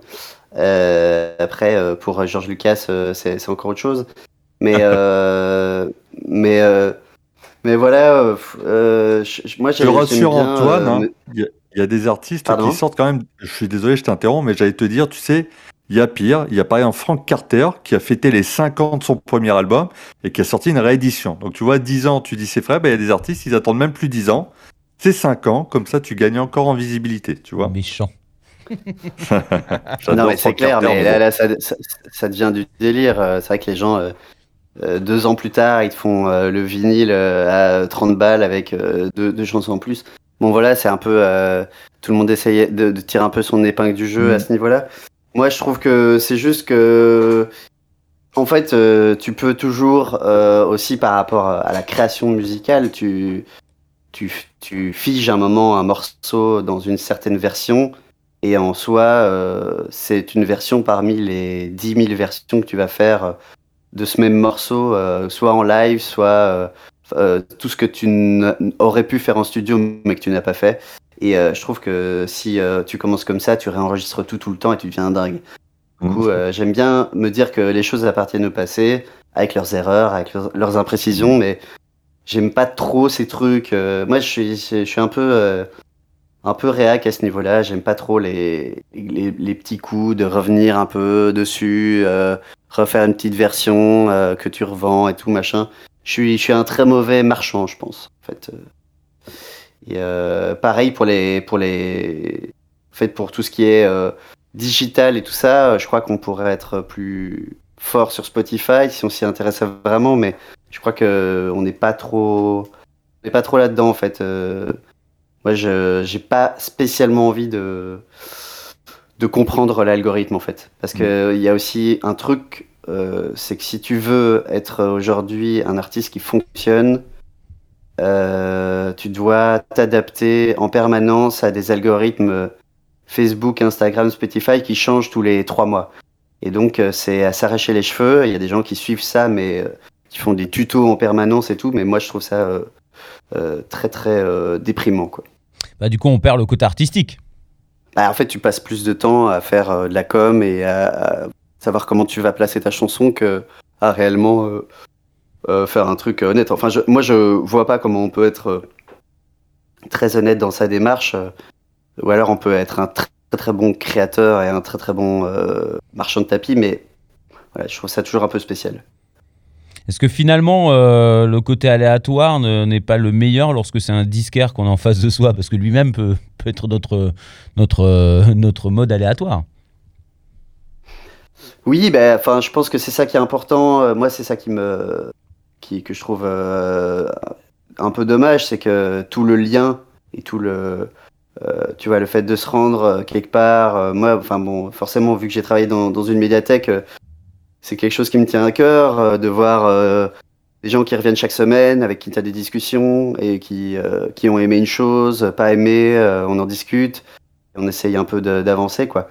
Euh, après, euh, pour George Lucas, c'est encore autre chose. Mais, mais, mais voilà, moi, Je rassure Antoine, hein. il y, a des artistes qui sortent quand même. Je suis désolé, je t'interromps, mais j'allais te dire, tu sais, il y a pire, il y a par exemple Frank Carter qui a fêté les 5 ans de son premier album et qui a sorti une réédition. Donc tu vois, 10 ans, tu dis c'est vrai, ben, il y a des artistes, ils attendent même plus 10 ans. C'est 5 ans, comme ça tu gagnes encore en visibilité, tu vois. Méchant. non mais c'est clair, mais là, ça, devient du délire. Euh, c'est vrai que les gens, euh, euh, deux ans plus tard, ils te font le vinyle à 30 balles avec deux, deux, chansons en plus. bon voilà, c'est un peu euh, tout le monde essayait de, de tirer un peu son épingle du jeu à ce niveau-là. Moi, je trouve que c'est juste que en fait, euh, tu peux toujours euh, aussi par rapport à la création musicale, tu tu tu figes un moment un morceau dans une certaine version et en soi, euh, c'est une version parmi les 10 000 versions que tu vas faire de ce même morceau, soit en live, soit tout ce que tu aurais pu faire en studio mais que tu n'as pas fait. Et euh, je trouve que si euh, tu commences comme ça, tu réenregistres tout tout le temps et tu deviens un dingue. Du coup, euh, j'aime bien me dire que les choses appartiennent au passé, avec leurs erreurs, avec leurs, leurs imprécisions, mais j'aime pas trop ces trucs. euh, moi, je suis, je suis un peu, euh, un peu réac à ce niveau-là. J'aime pas trop les, les, les petits coups de revenir un peu dessus, euh, refaire une petite version euh, que tu revends et tout machin. Je suis, je suis un très mauvais marchand, je pense. En fait. Et euh, pareil pour les, pour les, en fait, pour tout ce qui est euh, digital et tout ça, euh, je crois qu'on pourrait être plus fort sur Spotify si on s'y intéressait vraiment, mais je crois que on n'est pas trop, on n'est pas trop là-dedans en fait. Euh, moi, je j'ai pas spécialement envie de de comprendre l'algorithme en fait, parce que il y a aussi un truc, euh, c'est que si tu veux être aujourd'hui un artiste qui fonctionne, euh, tu dois t'adapter en permanence à des algorithmes Facebook, Instagram, Spotify qui changent tous les trois mois. Et donc, euh, c'est à s'arracher les cheveux. Il y a des gens qui suivent ça, mais euh, qui font des tutos en permanence et tout. Mais moi, je trouve ça euh, euh, très, très déprimant. Quoi. Bah, du coup, on perd le côté artistique. Bah, en fait, tu passes plus de temps à faire de la com et à, à savoir comment tu vas placer ta chanson que à réellement euh, euh, faire un truc honnête. Enfin, je, moi, je vois pas comment on peut être euh, très honnête dans sa démarche. euh, ou alors, on peut être un très très bon créateur et un très très bon euh, marchand de tapis, mais voilà, je trouve ça toujours un peu spécial. Est-ce que finalement, euh, le côté aléatoire ne- n'est pas le meilleur lorsque c'est un disquaire qu'on a en face de soi? Parce que lui-même peut, peut être notre, notre, euh, notre mode aléatoire. Oui, ben, enfin, je pense que c'est ça qui est important. Euh, Moi, c'est ça qui me, que je trouve euh, un peu dommage, c'est que tout le lien et tout le, euh, tu vois, le fait de se rendre euh, quelque part. moi, enfin bon, forcément, vu que j'ai travaillé dans, une médiathèque, c'est quelque chose qui me tient à cœur de voir des gens qui reviennent chaque semaine, avec qui tu as des discussions et qui, qui ont aimé une chose, pas aimé, on en discute, on essaye un peu d'avancer, quoi.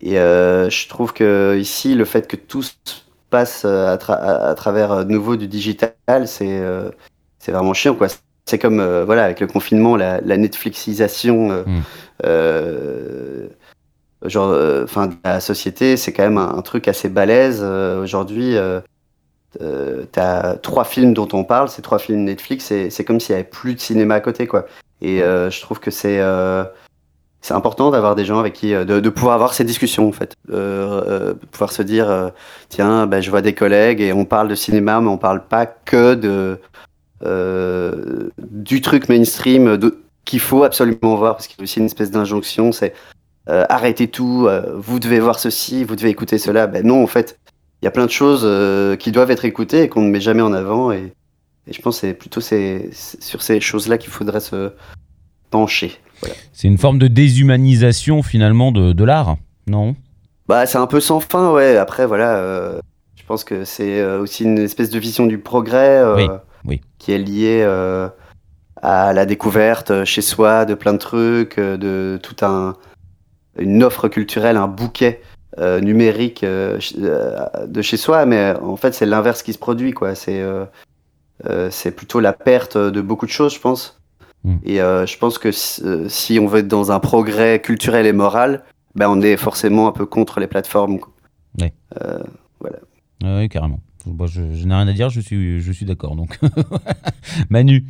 Et je trouve que ici, le fait que tout se passe à, à- travers de nouveau du digital, c'est euh, c'est vraiment chiant, quoi. C'est comme euh, voilà avec le confinement, la, la Netflixisation, euh, Mm. euh, genre, euh, enfin, de la société, c'est quand même un, un truc assez balèze. Euh, Aujourd'hui, euh, euh, t'as trois films dont on parle, ces trois films Netflix, et c'est comme s'il y avait plus de cinéma à côté, quoi. Et euh, je trouve que c'est euh, c'est important d'avoir des gens avec qui euh, de, de pouvoir avoir ces discussions en fait, euh, euh, de pouvoir se dire euh, tiens, bah, je vois des collègues et on parle de cinéma, mais on parle pas que de euh, du truc mainstream qu'il faut absolument voir parce qu'il y a aussi une espèce d'injonction, c'est euh, arrêtez tout, vous devez voir ceci, vous devez écouter cela. Ben non, en fait, il y a plein de choses qui doivent être écoutées et qu'on ne met jamais en avant et, et je pense que c'est plutôt ces, sur ces choses-là qu'il faudrait se pencher. C'est une forme de déshumanisation finalement de, de l'art, non? Bah, c'est un peu sans fin, ouais. Après, voilà, euh, je pense que c'est euh, aussi une espèce de vision du progrès euh, Oui, oui. qui est liée euh, à la découverte chez soi de plein de trucs, de tout un une offre culturelle, un bouquet euh, numérique euh, de chez soi. Mais en fait, c'est l'inverse qui se produit, quoi. C'est euh, c'est plutôt la perte de beaucoup de choses, je pense. Mm. Et euh, je pense que si, euh, si on veut être dans un progrès culturel et moral, ben on est forcément un peu contre les plateformes. quoi. Ah Oui, carrément. Moi, je, je n'ai rien à dire, je suis, je suis d'accord. Donc, Manu,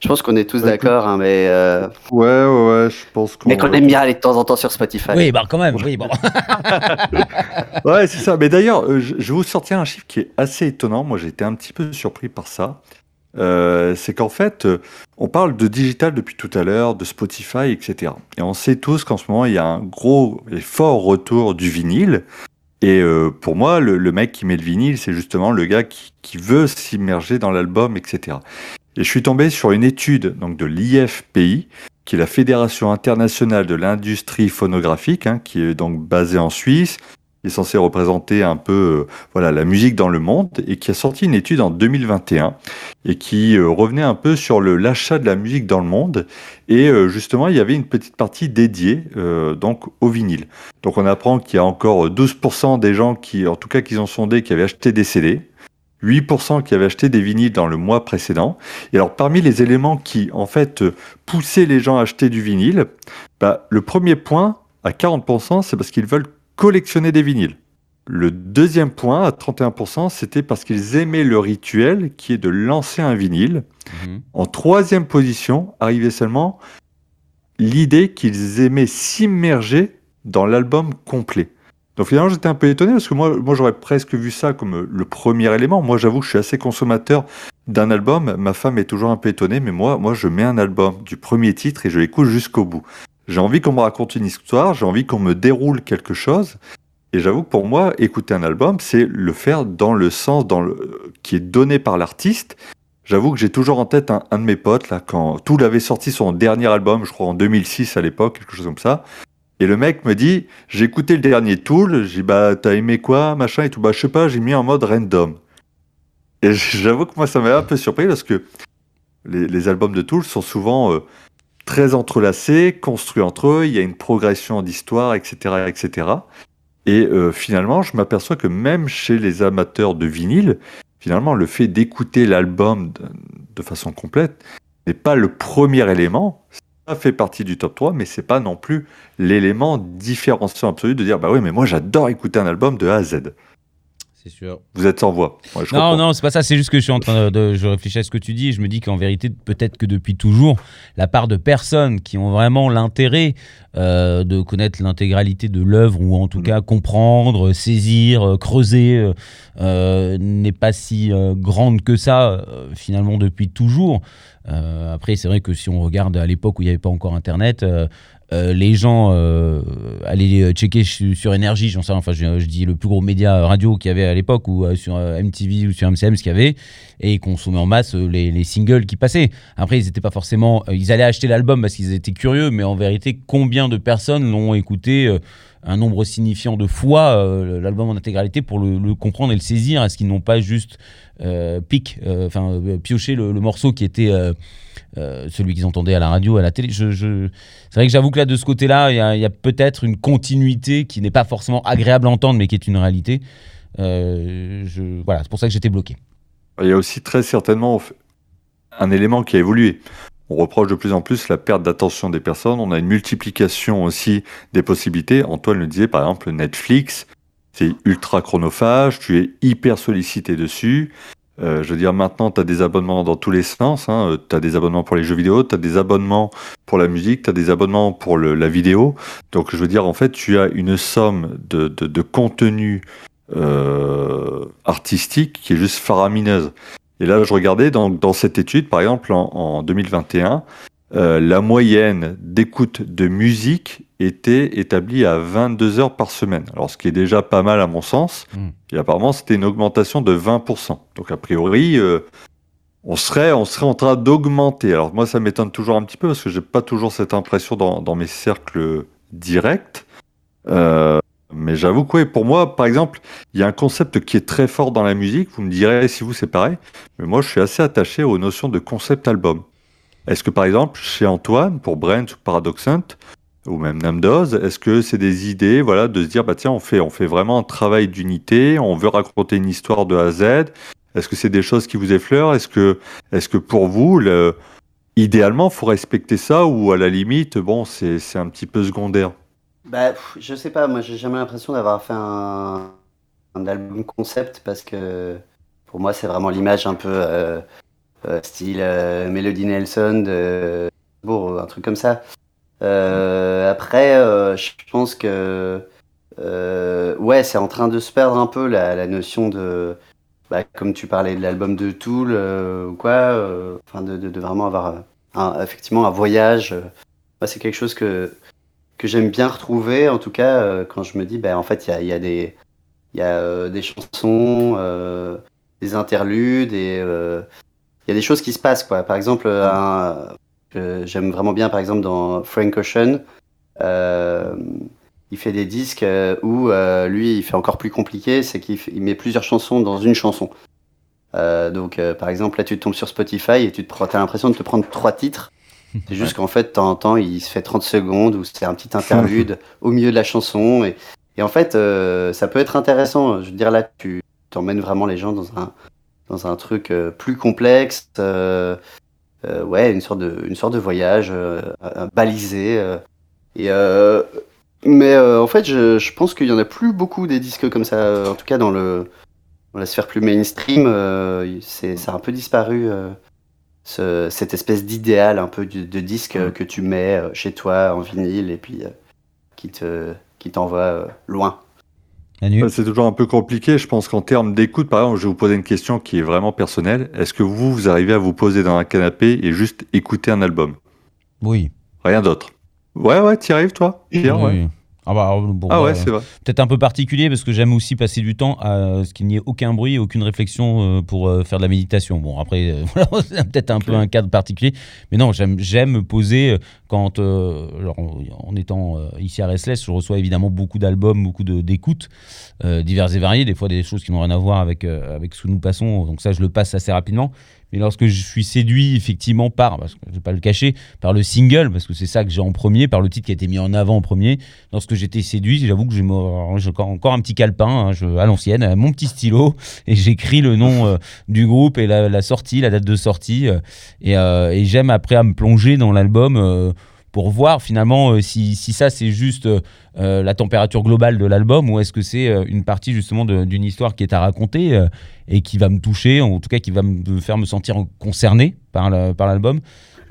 Je pense qu'on est tous Ouais, d'accord, hein, mais, euh, Ouais, ouais, ouais, je pense qu'on. mais qu'on aime bien aller de temps en temps sur Spotify. oui, bah quand même, oui, bon. Ouais, c'est ça. Mais d'ailleurs, euh, je, je vais vous sortir un chiffre qui est assez étonnant. Moi, j'ai été un petit peu surpris par ça. Euh, c'est qu'en fait, euh, on parle de digital depuis tout à l'heure, de Spotify, etc. Et on sait tous qu'en ce moment, il y a un gros et fort retour du vinyle. Et euh, pour moi, le, le mec qui met le vinyle, c'est justement le gars qui, qui veut s'immerger dans l'album, etc. Et je suis tombé sur une étude donc de l'IFPI qui est la Fédération internationale de l'industrie phonographique, hein, qui est donc basée en Suisse, qui est censée représenter un peu euh, voilà la musique dans le monde et qui a sorti une étude en 2021 et qui euh, revenait un peu sur le l'achat de la musique dans le monde et euh, justement il y avait une petite partie dédiée donc au vinyle. Donc on apprend qu'il y a encore 12% des gens qui en tout cas qu'ils ont sondé qui avaient acheté des CD. 8% qui avaient acheté des vinyles dans le mois précédent. Et alors, parmi les éléments qui, en fait, poussaient les gens à acheter du vinyle, bah, le premier point, à 40%, c'est parce qu'ils veulent collectionner des vinyles. Le deuxième point, à 31%, c'était parce qu'ils aimaient le rituel qui est de lancer un vinyle. Mhm. En troisième position, arrivait seulement l'idée qu'ils aimaient s'immerger dans l'album complet. Donc finalement, j'étais un peu étonné parce que moi, moi j'aurais presque vu ça comme euh, le premier élément. Moi, j'avoue que je suis assez consommateur d'un album. Ma femme est toujours un peu étonnée, mais moi, moi, je mets un album du premier titre et je l'écoute jusqu'au bout. J'ai envie qu'on me raconte une histoire, j'ai envie qu'on me déroule quelque chose. Et j'avoue que pour moi, écouter un album, c'est le faire dans le sens dans le, qui est donné par l'artiste. J'avoue que j'ai toujours en tête un, de mes potes, là, quand tout avait sorti son dernier album, je crois en 2006 à l'époque, quelque chose comme ça. Et le mec me dit, j'ai écouté le dernier Tool, j'ai dit, bah, t'as aimé quoi, machin et tout. Bah, je sais pas, j'ai mis en mode random. Et j'avoue que moi, ça m'a un peu surpris parce que les, les albums de Tool sont souvent euh, très entrelacés, construits entre eux, il y a une progression d'histoire, etc., etc. Et euh, finalement, je m'aperçois que même chez les amateurs de vinyle, finalement, le fait d'écouter l'album de, façon complète n'est pas le premier élément. Ça fait partie du top 3, mais c'est pas non plus l'élément différenciant absolu de dire bah oui, mais moi j'adore écouter un album de A à Z. C'est sûr. Vous êtes sans voix. Ouais, je Non, comprends. non, c'est pas ça. C'est juste que je suis en train de, de- je réfléchis à ce que tu dis et je me dis qu'en vérité, peut-être que depuis toujours, la part de personnes qui ont vraiment l'intérêt euh, de connaître l'intégralité de l'œuvre ou en tout Mhm. cas comprendre, saisir, euh, creuser, euh, n'est pas si euh, grande que ça finalement depuis toujours. Après, c'est vrai que si on regarde à l'époque où il n'y avait pas encore Internet. Euh, euh, les gens euh, allaient checker su- sur énergie, j'en sais enfin je, dis le plus gros média radio qu'il y avait à l'époque ou euh, sur euh, MTV ou sur MCM ce qu'il y avait et ils consommaient en masse euh, les, les singles qui passaient. Après ils étaient pas forcément, euh, ils allaient acheter l'album parce qu'ils étaient curieux, mais en vérité combien de personnes l'ont écouté euh, un nombre signifiant de fois euh, l'album en intégralité pour le, comprendre et le saisir? Est-ce qu'ils n'ont pas juste euh, euh, enfin euh, pioché le morceau qui était euh, celui qu'ils entendaient à la radio, à la télé je, C'est vrai que j'avoue que là, de ce côté-là, il y a, peut-être une continuité qui n'est pas forcément agréable à entendre, mais qui est une réalité. Euh, voilà, c'est pour ça que j'étais bloqué. Il y a aussi très certainement un élément qui a évolué. On reproche de plus en plus la perte d'attention des personnes. On a une multiplication aussi des possibilités. Antoine le disait, par exemple, Netflix, c'est ultra chronophage, tu es hyper sollicité dessus. Euh, je veux dire, maintenant, tu as des abonnements dans tous les sens. Hein. Tu as des abonnements pour les jeux vidéo, tu as des abonnements pour la musique, tu as des abonnements pour le- la vidéo. Donc, je veux dire, en fait, tu as une somme de, de, de contenu euh, artistique qui est juste faramineuse. Et là, je regardais dans, dans cette étude, par exemple, en, en 2021, euh, la moyenne d'écoute de musique était établie à 22 heures par semaine. Alors, ce qui est déjà pas mal à mon sens. Mm. Et apparemment, c'était une augmentation de 20%. Donc, a priori, euh, on, serait, on serait en train d'augmenter. Alors, moi, ça m'étonne toujours un petit peu parce que j'ai pas toujours cette impression dans, dans mes cercles directs. Euh, mais j'avoue que, ouais, pour moi, par exemple, il y a un concept qui est très fort dans la musique. Vous me direz si vous c'est pareil. Mais moi, je suis assez attaché aux notions de concept album. Est-ce que, par exemple, chez Antoine, pour Brent ou Paradoxant, ou même Namdoz, est-ce que c'est des idées, voilà, de se dire, bah tiens, on fait, on fait vraiment un travail d'unité, on veut raconter une histoire de A à Z. Est-ce que c'est des choses qui vous effleurent? Est-ce que, est-ce que pour vous, le, idéalement, faut respecter ça ou à la limite, bon, c'est, un petit peu secondaire? Bah, je sais pas, moi j'ai jamais l'impression d'avoir fait un, un album concept parce que pour moi c'est vraiment l'image un peu euh, style euh, Melody Nelson, de, bon, un truc comme ça. Euh, après, euh, je pense que euh, ouais, c'est en train de se perdre un peu la, la notion de, bah, comme tu parlais de l'album de Tool euh, ou quoi, euh, enfin de, de, de vraiment avoir un, effectivement un voyage. euh, moi, c'est quelque chose que que j'aime bien retrouver, en tout cas, euh, quand je me dis, ben, en fait, il y a, y a des, y a, euh, des chansons, euh, des interludes, et euh, y a des choses qui se passent, quoi. Par exemple, un- que j'aime vraiment bien, par exemple, dans Frank Ocean, euh, il fait des disques euh, où euh, lui, il fait encore plus compliqué, c'est qu'il fait- il met plusieurs chansons dans une chanson. Euh, donc, euh, par exemple, là, tu tombes sur Spotify et tu te as l'impression de te prendre trois titres. C'est juste qu'en fait, de temps en temps, il se fait 30 secondes ou c'est un petit interlude au milieu de la chanson. Et, et en fait, euh, ça peut être intéressant. Je veux dire, là, tu emmènes vraiment les gens dans un, dans un truc euh, plus complexe. euh, euh, ouais, une sorte de, une sorte de voyage balisé. euh. et, euh, mais euh, en fait, je, je pense qu'il y en a plus beaucoup des disques comme ça. En tout cas, dans, le, dans la sphère plus mainstream, euh, c'est, ça a un peu disparu. euh, ce- cette espèce d'idéal un peu de, de disque euh, que tu mets chez toi en vinyle et puis euh, qui te qui t'envoie loin. Ouais, C'est toujours un peu compliqué. Je pense qu'en termes d'écoute, par exemple, je vais vous poser une question qui est vraiment personnelle. Est-ce que vous, vous arrivez à vous poser dans un canapé et juste écouter un album? Oui. Rien d'autre Ouais, ouais, t'y arrives, toi? Pierre, Oui, ouais. Ah, bah, bon, Ah ouais, c'est vrai. peut-être un peu particulier parce que j'aime aussi passer du temps à ce qu'il n'y ait aucun bruit, aucune réflexion euh, pour euh, faire de la méditation. Bon, après, euh, voilà, c'est peut-être un peu un cadre particulier, mais non, j'aime j'aime me poser euh, quand, euh, en étant euh, ici à Restless, je reçois évidemment beaucoup d'albums, beaucoup de- d'écoutes euh, diverses et variées, des fois des choses qui n'ont rien à voir avec, euh, avec ce que nous passons, donc ça je le passe assez rapidement. Mais lorsque je suis séduit effectivement par, parce que je vais pas le cacher, par le single, parce que c'est ça que j'ai en premier, par le titre qui a été mis en avant en premier, lorsque j'étais séduit, j'avoue que j'ai encore, un petit calepin hein, à l'ancienne, mon petit stylo, et j'écris le nom euh, du groupe et la, sortie, la date de sortie. euh, et euh, et j'aime après à me plonger dans l'album pour voir finalement euh, si, si ça c'est juste euh, la température globale de l'album ou est-ce que c'est euh, une partie justement d'une histoire qui est à raconter et qui va me toucher, en tout cas qui va me faire me sentir concerné par la- par l'album.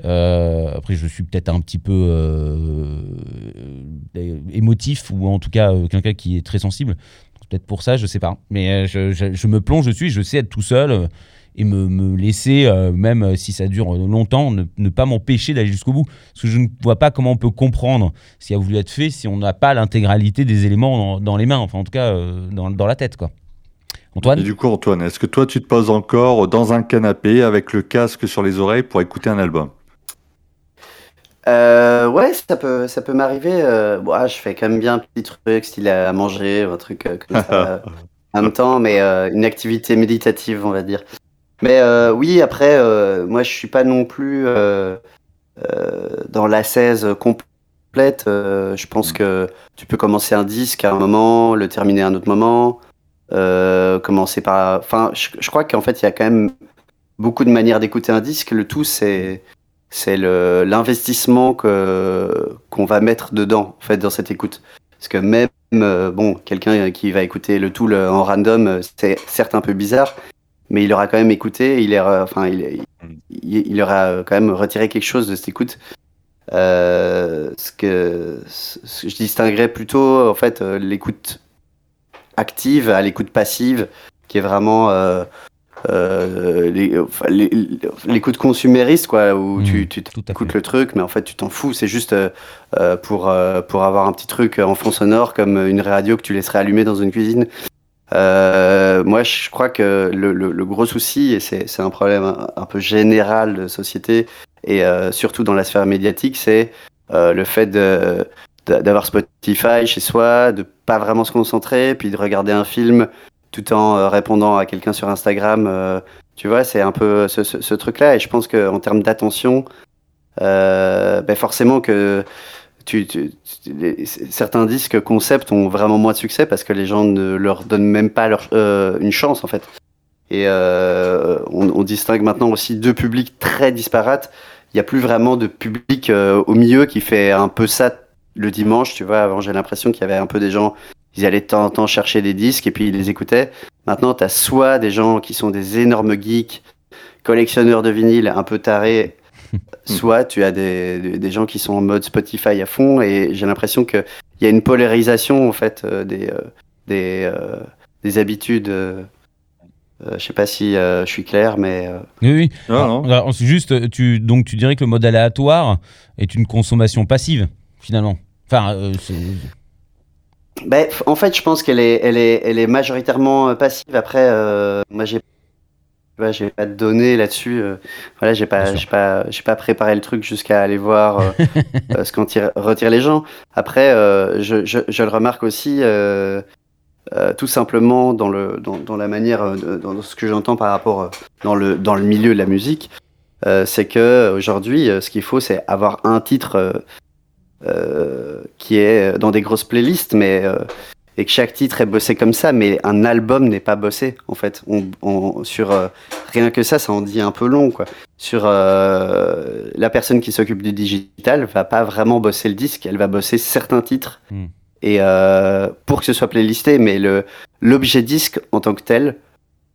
Après, je suis peut-être un petit peu émotif ou en tout cas quelqu'un qui est très sensible. Peut-être pour ça, je sais pas. Mais je, me plonge dessus, je sais être tout seul et me, me laisser, euh, même euh, si ça dure longtemps, ne, ne pas m'empêcher d'aller jusqu'au bout. Parce que je ne vois pas comment on peut comprendre ce qui a voulu être fait si on n'a pas l'intégralité des éléments dans, dans les mains, enfin en tout cas euh, dans, dans la tête. quoi. Et Antoine du coup, Antoine, est-ce que toi, tu te poses encore dans un canapé avec le casque sur les oreilles pour écouter un album? Euh, ouais, ça peut, ça peut m'arriver. Euh, bon, ah, je fais quand même bien un petit truc, style à manger, un truc euh, comme ça, euh, en même temps, mais euh, une activité méditative, on va dire. Mais euh, oui, après, euh, moi, je suis pas non plus euh, dans l'assaise complète. Euh, je pense que tu peux commencer un disque à un moment, le terminer à un autre moment, commencer par. Enfin, je, je crois qu'en fait, il y a quand même beaucoup de manières d'écouter un disque. Le tout, c'est c'est l'investissement que qu'on va mettre dedans en fait dans cette écoute parce que même bon quelqu'un qui va écouter le tout le- en random c'est certes un peu bizarre mais il aura quand même écouté il est enfin il, il, il aura quand même retiré quelque chose de cette écoute. Euh, ce que ce je distinguerais plutôt en fait euh, l'écoute active à l'écoute passive qui est vraiment euh, euh, l'écoute consumériste quoi où Mmh, tu, écoutes le truc mais en fait tu t'en fous. C'est juste euh, euh, pour euh, pour avoir un petit truc en fond sonore comme une radio que tu laisserais allumer dans une cuisine Euh, moi je crois que le, le- le gros souci et c'est un problème un, peu général de société et euh, surtout dans la sphère médiatique c'est euh, le fait d'avoir Spotify chez soi, de pas vraiment se concentrer, puis de regarder un film tout en euh, répondant à quelqu'un sur Instagram. euh, tu vois, c'est un peu ce, ce- ce truc-là. Et je pense qu'en termes d'attention, euh, ben forcément que tu, tu- les- certains disques concept ont vraiment moins de succès parce que les gens ne leur donnent même pas leur, euh, une chance en fait. Et euh, on, on distingue maintenant aussi deux publics très disparates. Il n'y a plus vraiment de public euh, au milieu qui fait un peu ça le dimanche. Tu vois, avant j'ai l'impression qu'il y avait un peu des gens, ils allaient de temps en temps chercher des disques et puis ils les écoutaient. Maintenant, tu as soit des gens qui sont des énormes geeks, collectionneurs de vinyle un peu tarés, soit tu as des, gens qui sont en mode Spotify à fond et j'ai l'impression qu'il y a une polarisation en fait euh, des, euh, des, euh, des habitudes. euh, euh, je sais pas si euh, je suis clair, mais euh, Oui, oui. Non, non. Alors, juste, tu, donc tu dirais que le mode aléatoire est une consommation passive, finalement. Enfin, f- en fait, je pense qu'elle est, elle est, elle est majoritairement passive. Après, euh, moi, j'ai, vois, j'ai pas de données là-dessus. euh, voilà, j'ai pas, j'ai pas, j'ai pas préparé le truc jusqu'à aller voir euh, euh, ce qu'en tire- retirent les gens. Après, je, je, je le remarque aussi euh, tout simplement dans le, dans, dans la manière, euh, dans ce que j'entends par rapport euh, dans le, dans le milieu de la musique, c'est que aujourd'hui, ce qu'il faut, c'est avoir un titre qui est dans des grosses playlists, mais et que chaque titre est bossé comme ça, mais un album n'est pas bossé en fait. On, on- sur euh, rien que ça, ça en dit un peu long quoi. Sur euh, la personne qui s'occupe du digital va pas vraiment bosser le disque, elle va bosser certains titres Hmm. et euh, pour que ce soit playlisté, mais le l'objet disque en tant que tel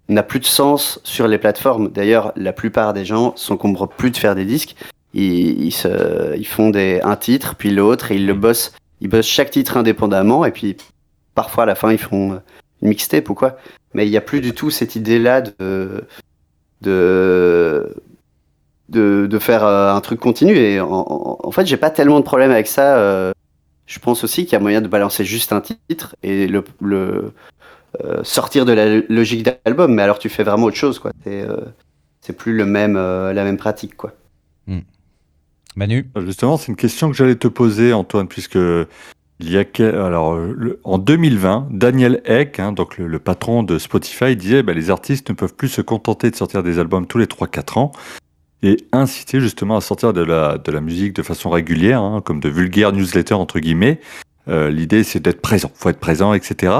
n'a plus de sens sur les plateformes. D'ailleurs, la plupart des gens s'encombrent plus de faire des disques. Ils, ils, se, ils font des, un titre, puis l'autre, et ils le bossent. Ils bossent chaque titre indépendamment, et puis parfois à la fin ils font euh, une mixtape ou quoi. Mais il n'y a plus du tout cette idée-là de, de, de, de faire euh, un truc continu. Et en, en- en fait, j'ai pas tellement de problème avec ça. euh, je pense aussi qu'il y a moyen de balancer juste un titre et le, le euh, sortir de la logique d'album. Mais alors tu fais vraiment autre chose, quoi. C'est euh, c'est plus le même, euh, la même pratique, quoi. Manu? Justement, c'est une question que j'allais te poser, Antoine, puisque il y a alors euh, en 2020, Daniel Eck, hein, donc le, le patron de Spotify, disait bah, les artistes ne peuvent plus se contenter de sortir des albums tous les 3-4 ans et inciter justement à sortir de la, de la musique de façon régulière, hein, comme de vulgaires newsletters entre guillemets. Euh, L'idée, c'est d'être présent, faut être présent, etc.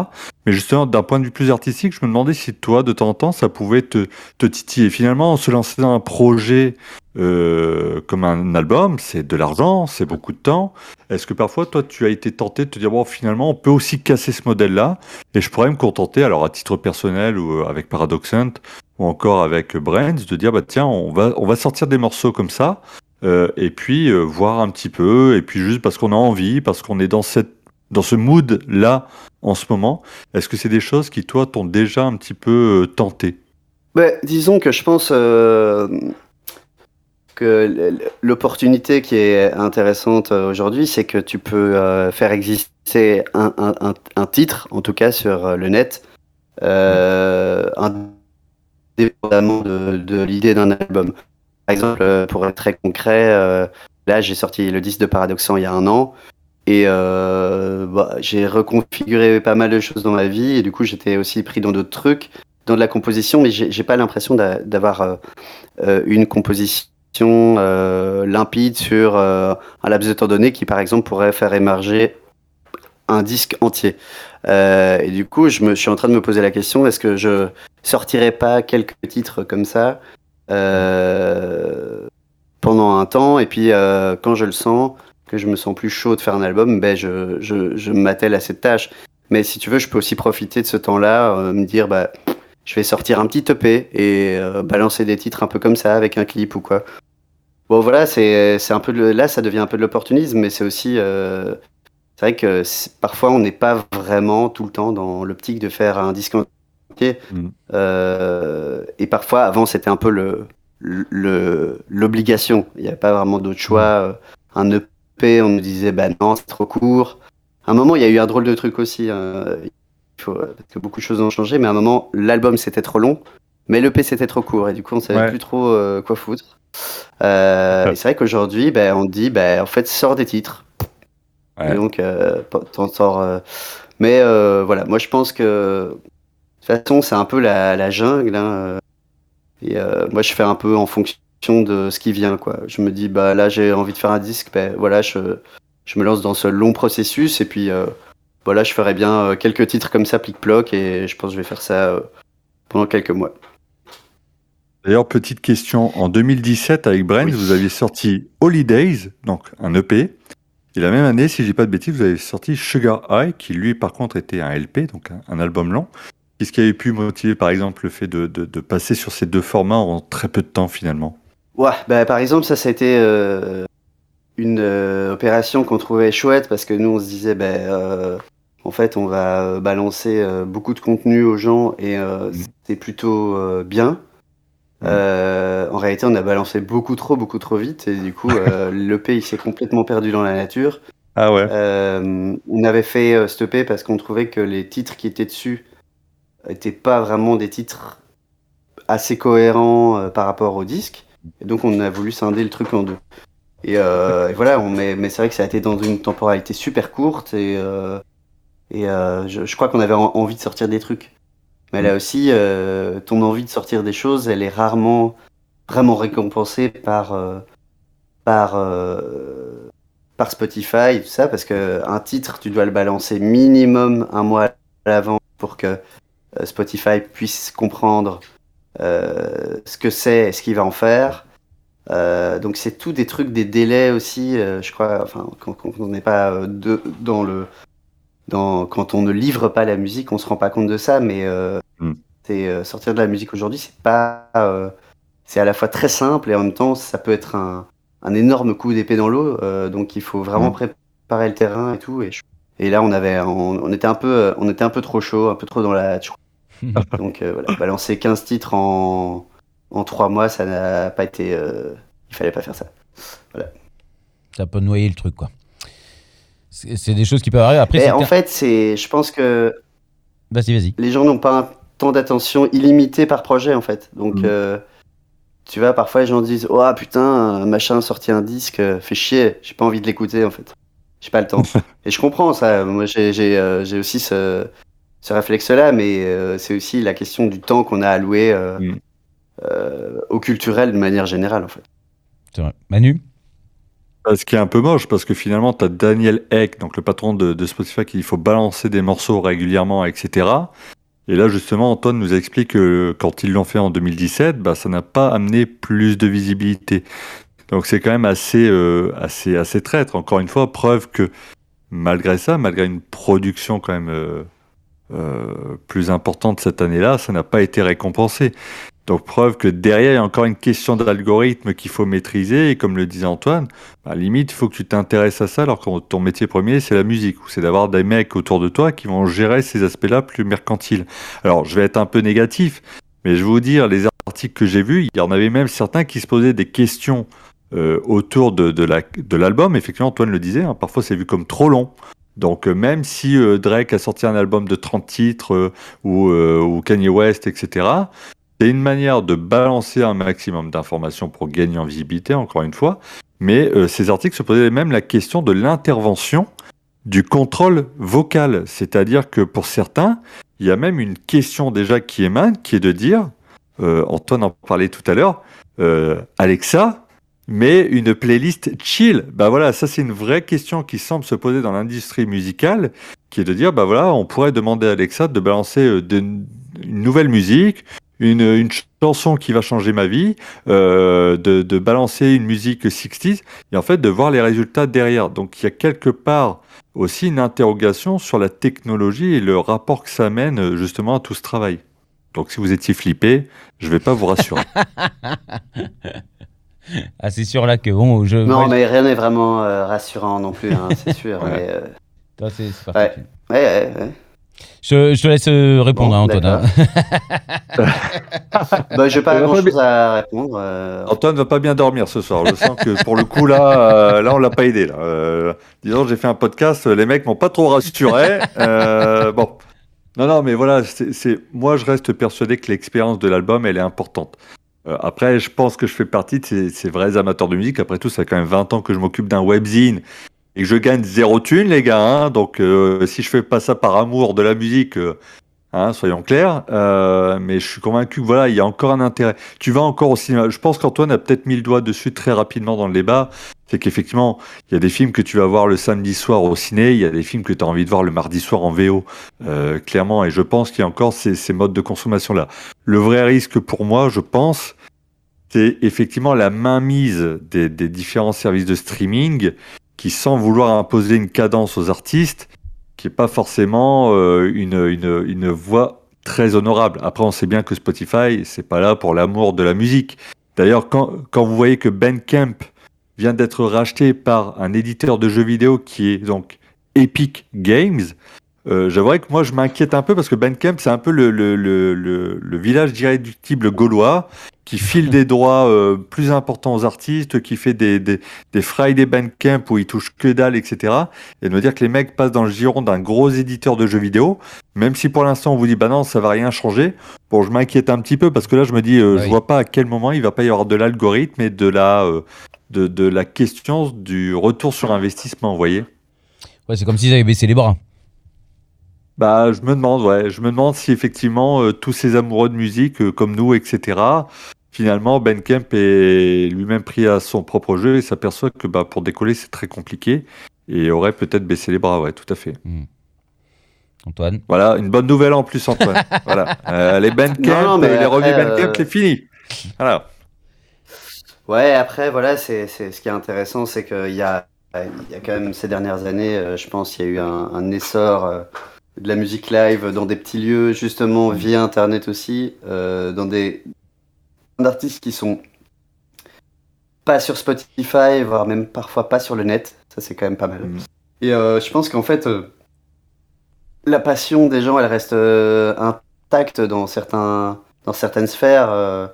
Mais justement, d'un point de vue plus artistique, je me demandais si toi, de temps en temps, ça pouvait te, te titiller. Finalement, se lancer dans un projet euh, comme un album, c'est de l'argent, c'est beaucoup de temps. Est-ce que parfois, toi, tu as été tenté de te dire, bon, finalement, on peut aussi casser ce modèle-là, et je pourrais me contenter, alors à titre personnel ou euh, avec Paradoxant, ou encore avec Brains, de dire, bah tiens, on va, on va sortir des morceaux comme ça, euh, et puis euh, voir un petit peu, et puis juste parce qu'on a envie, parce qu'on est dans cette dans ce mood-là en ce moment, est-ce que c'est des choses qui, toi, t'ont déjà un petit peu euh, tenté? Ouais, disons que je pense euh, que l'opportunité qui est intéressante euh, aujourd'hui, c'est que tu peux faire exister un, un- un- titre, en tout cas sur le net, indépendamment de, de l'idée d'un album. Par exemple, pour être très concret, là j'ai sorti le disque de Paradoxant il y a un an. Et euh, bah, j'ai reconfiguré pas mal de choses dans ma vie. Et du coup j'étais aussi pris dans d'autres trucs, dans de la composition, mais j'ai pas l'impression d'a- d'avoir euh, euh, une composition limpide sur un laps de temps donné qui par exemple pourrait faire émerger un disque entier. Et du coup je je suis en train de me poser la question est-ce que je sortirais pas quelques titres comme ça pendant un temps? Et puis quand je le sens que je me sens plus chaud de faire un album, ben je, je, je m'attelle à cette tâche. Mais si tu veux, je peux aussi profiter de ce temps-là, euh, me dire, bah, je vais sortir un petit EP et euh, balancer des titres un peu comme ça avec un clip ou quoi. Bon, voilà, c'est c'est un peu de- là, ça devient un peu de l'opportunisme, mais c'est aussi, euh, c'est vrai que parfois on n'est pas vraiment tout le temps dans l'optique de faire un disque entier. Mhm. Euh, et parfois, avant, c'était un peu le le- l'obligation. Il n'y avait pas vraiment d'autre choix. Euh, Un EP, on nous disait, bah non, c'est trop court. À un moment, il y a eu un drôle de truc aussi. hein. Il faut, parce que beaucoup de choses ont changé, mais à un moment, l'album c'était trop long, mais l'EP c'était trop court, et du coup, on savait Ouais. plus trop euh, quoi foutre. Euh, et c'est vrai qu'aujourd'hui, ben, on dit, ben, en fait, sors des titres. Ouais. Et donc, euh, t'en sors. euh, Mais euh, voilà, moi je pense que de toute façon, c'est un peu la, la jungle. hein, euh, Et euh, moi, je fais un peu en fonction de ce qui vient, quoi. Je me dis, bah là, j'ai envie de faire un disque, ben voilà, je, je me lance dans ce long processus, et puis euh, voilà, je ferai bien euh, quelques titres comme ça, plic-ploc, et je pense que je vais faire ça euh, pendant quelques mois. D'ailleurs, petite question. En 2017, avec Brent, Oui. vous aviez sorti Holidays, donc un EP. Et la même année, si je dis pas de bêtises, vous avez sorti Sugar High, qui lui, par contre, était un LP, donc un, un album long. Qu'est-ce qui avait pu motiver, par exemple, le fait de, de- de passer sur ces deux formats en très peu de temps, finalement? Ouais, bah, par exemple, ça, ça a été euh, une euh, opération qu'on trouvait chouette parce que nous, on se disait, ben, euh, en fait, on va euh, balancer euh, beaucoup de contenu aux gens et euh, Mhm. c'est plutôt euh, bien. Euh, en réalité, on a balancé beaucoup trop, beaucoup trop vite et du coup, euh, l'EP, il s'est complètement perdu dans la nature. Ah ouais Euh, on avait fait euh, EP parce qu'on trouvait que les titres qui étaient dessus étaient pas vraiment des titres assez cohérent euh, par rapport au disque. Et donc on a voulu scinder le truc en deux. Et, euh, voilà, on, mais, c'est vrai que ça a été dans une temporalité super courte et, euh, euh, je, crois qu'on avait en- envie de sortir des trucs. Mais là aussi, ton envie de sortir des choses, elle est rarement vraiment récompensée par, par, par Spotify tout ça, parce que un titre, tu dois le balancer minimum un mois à l'avant pour que Spotify puisse comprendre ce que c'est ce qu'il va en faire. Euh, donc c'est tout des trucs, des délais aussi, euh, je crois, enfin, quand, quand on n'est pas euh, de, dans le... Dans, quand on ne livre pas la musique, on se rend pas compte de ça, mais euh, Mm. c'est euh, sortir de la musique aujourd'hui, c'est pas, euh, c'est à la fois très simple et en même temps ça peut être un, un énorme coup d'épée dans l'eau. euh, donc il faut vraiment Mm. préparer le terrain et tout. Et, je- et là on avait, on, on était un peu, euh, on était un peu trop chaud, un peu trop dans la. donc euh, voilà, balancer 15 titres en en trois mois, ça n'a pas été. euh, il fallait pas faire ça. T'as pas noyé le truc, quoi. C'est des choses qui peuvent arriver. Après, en fait, c'est, je pense que Vas-y, vas-y. les gens n'ont pas un temps d'attention illimité par projet en fait. Donc Mm. euh, tu vois, parfois les gens disent Oh putain, machin sorti un disque, euh, fait chier, j'ai pas envie de l'écouter en fait. J'ai pas le temps. Et je comprends ça. Moi j'ai euh, j'ai aussi ce, ce réflexe-là, mais euh, c'est aussi la question du temps qu'on a alloué euh, Mm. euh, au culturel de manière générale en fait. C'est vrai. Manu? Bah, Ce qui est un peu moche, parce que finalement, tu as Daniel Eck, donc le patron de, de Spotify, qui dit qu'il faut balancer des morceaux régulièrement, etc. Et là, justement, Antoine nous explique que quand ils l'ont fait en 2017, bah, ça n'a pas amené plus de visibilité. Donc c'est quand même assez, euh, assez, assez traître. Encore une fois, preuve que malgré ça, malgré une production quand même euh, plus importante cette année-là, ça n'a pas été récompensé. Donc preuve que derrière, il y a encore une question d'algorithme qu'il faut maîtriser. Et comme le disait Antoine, à limite, il faut que tu t'intéresses à ça alors que ton métier premier, c'est la musique, ou c'est d'avoir des mecs autour de toi qui vont gérer ces aspects-là plus mercantiles. Alors, je vais être un peu négatif, mais je vais vous dire, les articles que j'ai vus, il y en avait même certains qui se posaient des questions euh, autour de l'album. Effectivement, Antoine le disait, hein, parfois c'est vu comme trop long. Donc, euh, même si euh, Drake a sorti un album de 30 titres, euh, ou, ou Kanye West, etc., c'est une manière de balancer un maximum d'informations pour gagner en visibilité, encore une fois. Mais ces articles se posaient même la question de l'intervention du contrôle vocal. C'est-à-dire que pour certains, il y a même une question déjà qui émane, qui est de dire, Antoine en parlait tout à l'heure, Alexa, mais une playlist chill. Bah voilà, ça c'est une vraie question qui semble se poser dans l'industrie musicale, qui est de dire, bah voilà, on pourrait demander à Alexa de balancer euh, une nouvelle musique, une, une chanson qui va changer ma vie, euh, de, de balancer une musique 60s, et en fait de voir les résultats derrière. Donc il y a quelque part aussi une interrogation sur la technologie et le rapport que ça amène euh, justement à tout ce travail. Donc si vous étiez flippé, je vais pas vous rassurer. Ah, c'est sûr là que bon, je. Non, moi, mais rien n'est vraiment euh, rassurant non plus, hein, c'est sûr. Ouais. mais, euh, toi, c'est- Ouais. particulier. ouais, ouais, ouais. Je, je te laisse euh, répondre, Bon, hein, Antoine. hein. Bah, j'ai pas Euh, grand chose à répondre. euh, Antoine va pas bien dormir ce soir. Je sens que pour le coup là, euh, là on l'a pas aidé. Là. Euh, disons j'ai fait un podcast, les mecs m'ont pas trop rassuré. Euh, bon, non non mais voilà, c'est- moi je reste persuadé que l'expérience de l'album elle est importante. Euh, après je pense que je fais partie de ces, ces vrais amateurs de musique. Après tout ça fait quand même 20 ans que je m'occupe d'un webzine et que je gagne zéro thune les gars. hein. donc euh, si je fais pas ça par amour de la musique. euh, Hein, soyons clairs, Euh, mais je suis convaincu que voilà, il y a encore un intérêt. Tu vas encore au cinéma. Je pense qu'Antoine a peut-être mis le doigt dessus très rapidement dans le débat. C'est qu'effectivement, il y a des films que tu vas voir le samedi soir au ciné, il y a des films que tu as envie de voir le mardi soir en VO, euh, clairement. Et je pense qu'il y a encore ces, ces modes de consommation-là. Le vrai risque pour moi, je pense, c'est effectivement la mainmise des, différents services de streaming qui, sans vouloir imposer une cadence aux artistes, qui est pas forcément euh, une, une, voie très honorable. Après, on sait bien que Spotify, c'est pas là pour l'amour de la musique. D'ailleurs, quand, vous voyez que Ben Kemp vient d'être racheté par un éditeur de jeux vidéo qui est donc Epic Games, euh, j'avouerais que moi je m'inquiète un peu parce que Bandcamp c'est un peu le, le, le, le, village irréductible gaulois qui file des droits euh, plus importants aux artistes, qui fait des, des, des Friday Bandcamp où ils touchent que dalle, etc. Et de me dire que les mecs passent dans le giron d'un gros éditeur de jeux vidéo, même si pour l'instant on vous dit bah non ça va rien changer. Bon je m'inquiète un petit peu parce que là je me dis euh, Oui. je vois pas à quel moment il va pas y avoir de l'algorithme et de la euh, de, de la question du retour sur investissement, vous voyez. Ouais, c'est comme s'ils avaient baissé les bras. Bah, je me demande, ouais, je me demande si effectivement euh, tous ces amoureux de musique euh, comme nous, etc. Finalement, Ben Kemp est lui-même pris à son propre jeu et s'aperçoit que bah, pour décoller c'est très compliqué et aurait peut-être baissé les bras, ouais, tout à fait. Antoine. Voilà, une bonne nouvelle en plus, Antoine. voilà, Euh, les Ben non, mais les Ben euh, c'est fini. Voilà. Ouais, après, voilà, c'est c'est- ce qui est intéressant, c'est qu'il y a, il y a quand même ces dernières années, euh, je pense, il y a eu un, un essor euh, de la musique live dans des petits lieux, justement via Internet aussi, euh, dans des d'artistes qui sont pas sur Spotify, voire même parfois pas sur le net. Ça, c'est quand même pas mal. Mhm. Et euh, je pense qu'en fait, euh, la passion des gens, elle reste euh, intacte dans certains, dans certaines sphères. euh,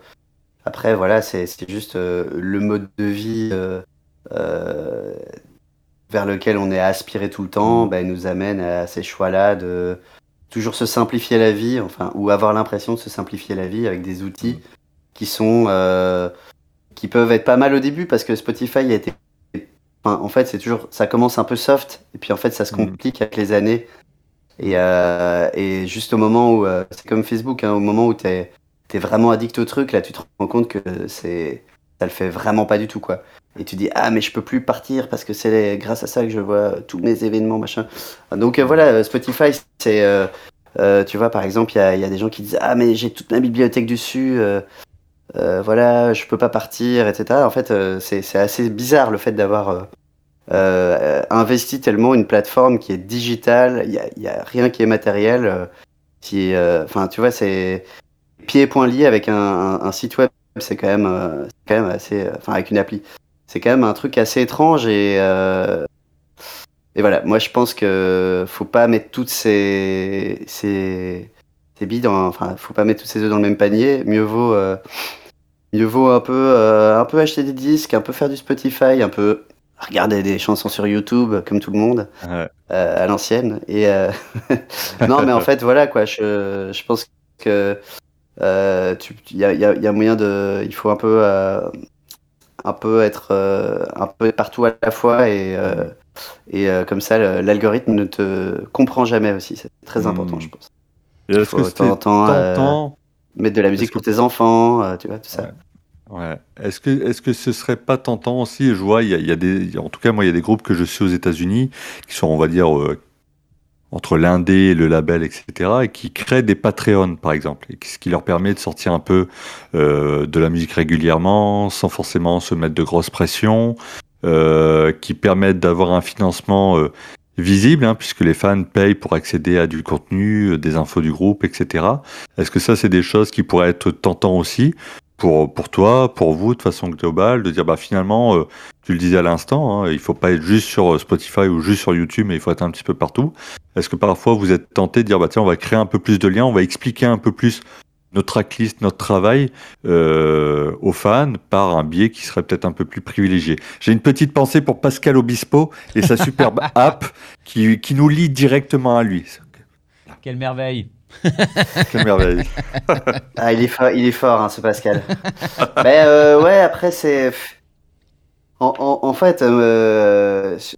après, voilà, c'est juste euh, le mode de vie euh, vers lequel on est aspiré tout le temps, ben, nous amène à ces choix-là de toujours se simplifier la vie, enfin, ou avoir l'impression de se simplifier la vie avec des outils qui sont euh, qui peuvent être pas mal au début parce que Spotify a été enfin, en fait c'est toujours ça commence un peu soft et puis en fait ça se Mhm. complique avec les années. Et, euh, et juste au moment où euh, c'est comme Facebook hein, au moment où t'es es vraiment addict au truc là tu te rends compte que c'est ça le fait vraiment pas du tout quoi. Et tu dis ah mais je peux plus partir parce que c'est grâce à ça que je vois tous mes événements machin. Donc euh, voilà Spotify c'est euh, euh, tu vois par exemple il y a, y a des gens qui disent ah mais j'ai toute ma bibliothèque dessus euh, voilà, je peux pas partir, etc. En fait, euh, c'est assez bizarre le fait d'avoir euh, euh, investi tellement une plateforme qui est digitale, il y a, a rien qui est matériel. euh, qui Enfin, tu vois, c'est pieds et poings liés avec un, un- site web, c'est quand même, quand même assez, enfin avec une appli, c'est quand même un truc assez étrange et et voilà. Moi, je pense que faut pas mettre toutes ces ces billes dans, enfin, faut pas mettre tous ses œufs dans le même panier. Mieux vaut euh, mieux vaut un peu, euh, un peu acheter des disques, un peu faire du Spotify, un peu regarder des chansons sur YouTube comme tout le monde Ouais. euh, à l'ancienne. Et euh, non, mais en fait, voilà quoi. Je, je pense que euh, il y a, il y a- il y a moyen de, il faut un peu, un peu être un peu partout à la fois et et comme ça, l'algorithme ne te comprend jamais aussi. C'est très important, Mm. je pense. Et est-ce Faut que c'était temps, euh, tentant Mettre de la musique que- pour tes enfants, euh, tu vois, tout ça. Ouais. Est-ce que, est-ce que ce serait pas tentant aussi Je vois, il y a, il y a des, en tout cas, moi, il y a des groupes que je suis aux États-Unis qui sont, on va dire, euh, entre l'indé et le label, etc., et qui créent des Patreons, par exemple, et ce qui leur permet de sortir un peu euh, de la musique régulièrement, sans forcément se mettre de grosses pressions, euh, qui permettent d'avoir un financement euh, visible, hein, puisque les fans payent pour accéder à du contenu, euh, des infos du groupe, etc. Est-ce que ça, c'est des choses qui pourraient être tentants aussi pour, pour toi, pour vous, de façon globale, de dire bah finalement, euh, tu le disais à l'instant, hein, il faut pas être juste sur euh, Spotify ou juste sur YouTube, mais il faut être un petit peu partout. Est-ce que parfois vous êtes tenté de dire bah tiens, on va créer un peu plus de liens, on va expliquer un peu plus notre tracklist, notre travail euh, aux fans par un biais qui serait peut-être un peu plus privilégié. J'ai une petite pensée pour Pascal Obispo et sa superbe app qui, qui nous lie directement à lui. Quelle merveille. Quelle merveille. Ah, il est fort, il est fort, hein, ce Pascal. Mais euh, ouais, après c'est, en, en, en fait, euh, ce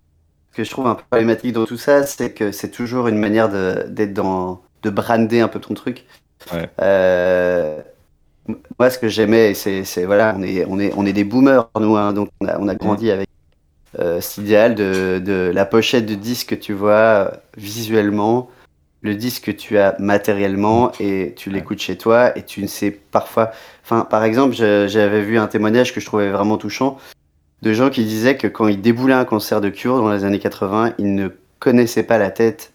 que je trouve un peu problématique dans tout ça, c'est que c'est toujours une manière de d'être dans, de brander un peu ton truc. Ouais. Euh, moi, ce que j'aimais, c'est, voilà, on est, on est, on est des boomers nous, hein, donc on a, on a grandi avec euh, cet idéal de, de la pochette de disque que tu vois euh, visuellement, le disque que tu as matériellement et tu l'écoutes chez toi et tu ne sais parfois. Enfin, par exemple, j'avais vu un témoignage que je trouvais vraiment touchant de gens qui disaient que quand ils déboulaient un concert de Cure dans les années 80, ils ne connaissaient pas la tête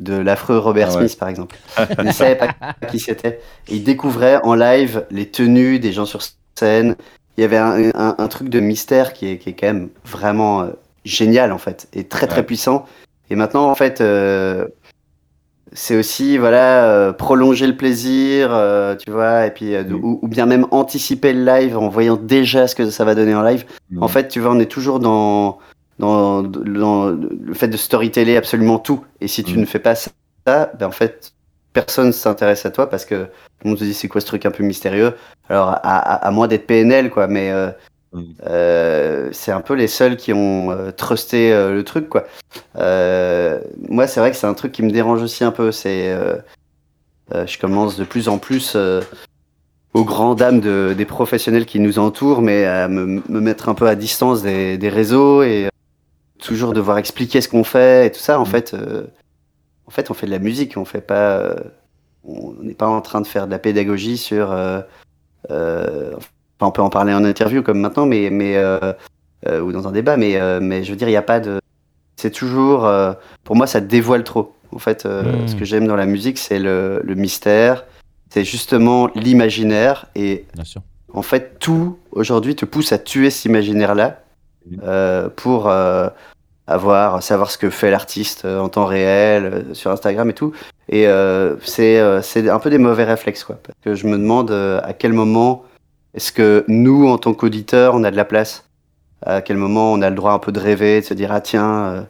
de l'affreux Robert Ah ouais. Smith, par exemple. Ils ne savaient pas qui c'était. Et ils découvraient en live les tenues des gens sur scène. Il y avait un, un- un truc de mystère qui est, qui est quand même vraiment euh, génial, en fait, et très très Ouais. puissant. Et maintenant, en fait, euh, c'est aussi voilà euh, prolonger le plaisir, euh, tu vois, et puis de- ou, ou bien même anticiper le live en voyant déjà ce que ça va donner en live. Mm. En fait, tu vois, on est toujours dans dans, dans le fait de storyteller absolument tout. Et si tu Mm. ne fais pas ça, ben en fait, personne s'intéresse à toi parce que monde se dit c'est quoi ce truc un peu mystérieux? Alors à, à, à moins d'être PNL quoi, mais euh, Mm. euh, c'est un peu les seuls qui ont euh, trusté euh, le truc quoi. Euh, moi, c'est vrai que c'est un truc qui me dérange aussi un peu. C'est, euh, euh, je commence de plus en plus euh, aux grandes dames de, des professionnels qui nous entourent, mais à me, me mettre un peu à distance des, des réseaux et euh, toujours devoir expliquer ce qu'on fait et tout ça. En fait, euh, en fait, on fait de la musique, on fait pas, euh, on n'est pas en train de faire de la pédagogie sur. euh, enfin, on peut en parler en interview comme maintenant, mais mais ou dans un débat, mais mais je veux dire, il n'y a pas de c'est toujours, pour moi, ça dévoile trop. En fait, Mm. ce que j'aime dans la musique, c'est le, le mystère, c'est justement l'imaginaire. Et Bien sûr. en fait, tout aujourd'hui te pousse à tuer cet imaginaire-là Mm. Euh, pour euh, avoir, savoir ce que fait l'artiste euh, en temps réel euh, sur Instagram et tout. Et c'est c'est un peu des mauvais réflexes, quoi. Que je me demande à quel moment est-ce que nous, en tant qu'auditeurs, on a de la place? À quel moment on a le droit un peu de rêver, de se dire ah tiens,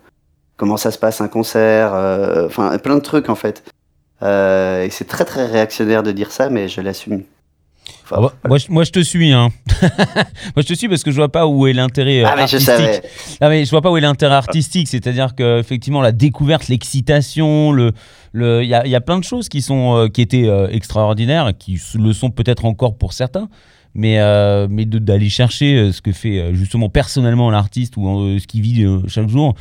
comment ça se passe un concert Enfin, plein de trucs en fait. Et c'est très très réactionnaire de dire ça, mais je l'assume. Enfin, Ah bah, moi, je, moi, je te suis. Hein. moi, je te suis parce que je vois pas où est l'intérêt euh, ah mais je artistique. savais. Ah mais je vois pas où est l'intérêt artistique, c'est-à-dire que effectivement la découverte, l'excitation, le le il y a, y a plein de choses qui sont euh, qui étaient euh, extraordinaires, qui le sont peut-être encore pour certains, mais euh, mais d'aller chercher ce que fait justement personnellement l'artiste ou ce qu'il vit chaque jour.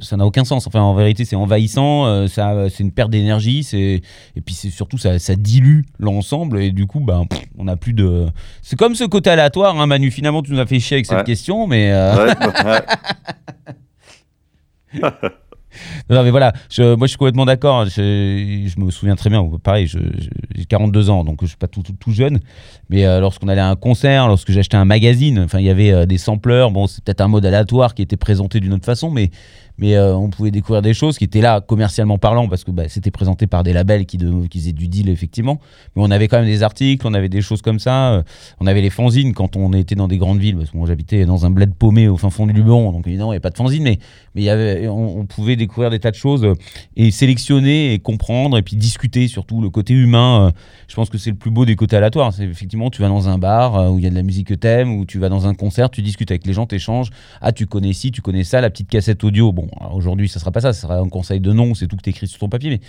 Ça n'a aucun sens. Enfin, en vérité, c'est envahissant. euh, ça, c'est une perte d'énergie. C'est et puis c'est surtout ça, ça dilue l'ensemble et du coup, ben, pff, on n'a plus de. C'est comme ce côté aléatoire, hein, Manu. Finalement, tu nous as fait chier avec cette Ouais. question, mais. euh, Ouais, ouais. Non, mais voilà, je, moi je suis complètement d'accord. Je, je me souviens très bien, pareil, j'ai 42 ans, donc je suis pas tout, tout, tout jeune. Mais euh, lorsqu'on allait à un concert, lorsque j'achetais un magazine, enfin il y avait euh, des sampleurs. Bon, c'est peut-être un mode aléatoire qui était présenté d'une autre façon, mais, mais euh, on pouvait découvrir des choses qui étaient là commercialement parlant, parce que bah, c'était présenté par des labels qui, qui faisaient du deal, effectivement. Mais on avait quand même des articles, on avait des choses comme ça. euh, on avait les fanzines quand on était dans des grandes villes, parce que moi j'habitais dans un bled paumé au fin fond du Luberon, donc évidemment il n'y avait pas de fanzine, mais mais on, pouvait découvrir des tas de choses euh, et sélectionner et comprendre et puis discuter surtout le côté humain. je pense que c'est le plus beau des côtés aléatoires. C'est effectivement, tu vas dans un bar où il y a de la musique que t'aimes, ou tu vas dans un concert, tu discutes avec les gens, t'échanges. Ah, tu connais ci, tu connais ça, la petite cassette audio. Bon, alors aujourd'hui, ça sera pas ça, ça sera un conseil de nom, c'est tout que t'écris sur ton papier.